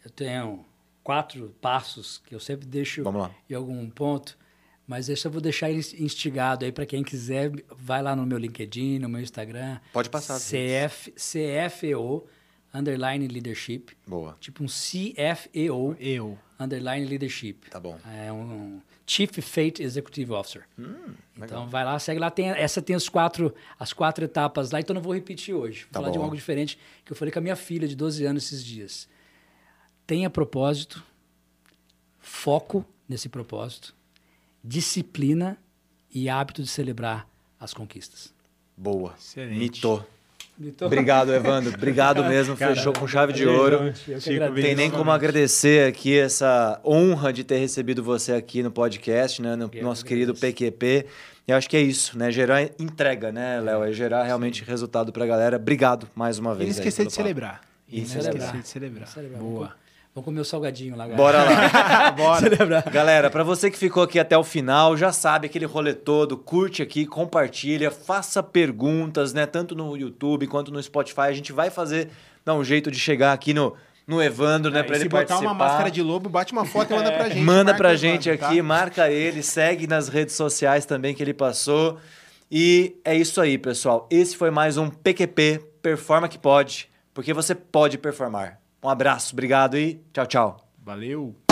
Eu tenho quatro passos que eu sempre deixo em algum ponto, mas esse eu vou deixar instigado aí para quem quiser, vai lá no meu LinkedIn, no meu Instagram. Pode passar. CF, CFEO, underline leadership. Boa. Tipo um CFEO, eu. underline leadership. Tá bom. É um Chief Fate Executive Officer. Hum, então vai lá, segue lá. Tem, essa tem as quatro, as quatro etapas lá, então não vou repetir hoje. Vou tá falar bom. de algo diferente que eu falei com a minha filha de 12 anos esses dias. Tenha propósito, foco nesse propósito, disciplina e hábito de celebrar as conquistas. Boa. Excelente. Mitou. Obrigado, Evandro. Obrigado mesmo. Cara, Fechou com chave de ouro. Tem nem como agradecer aqui essa honra de ter recebido você aqui no podcast, né? No nosso querido PQP. Eu acho que é isso, né? Gerar entrega, né, Léo? É gerar realmente Sim. resultado pra galera. Obrigado mais uma vez. E não esquecer de celebrar. E não esquecer de celebrar. Boa. Vamos comer o salgadinho lá, galera. Bora lá. Bora. Galera, para você que ficou aqui até o final, já sabe aquele rolê todo, curte aqui, compartilha, faça perguntas, né? Tanto no YouTube quanto no Spotify. A gente vai fazer, dar um jeito de chegar aqui no, no Evandro, né? É, pra ele participar. Se botar uma máscara de lobo, bate uma foto e manda pra gente. Manda pra gente Evandro, aqui, tá? marca ele, segue nas redes sociais também que ele passou. E é isso aí, pessoal. Esse foi mais um PQP, Performa que Pode, porque você pode performar. Um abraço, obrigado e tchau, tchau. Valeu!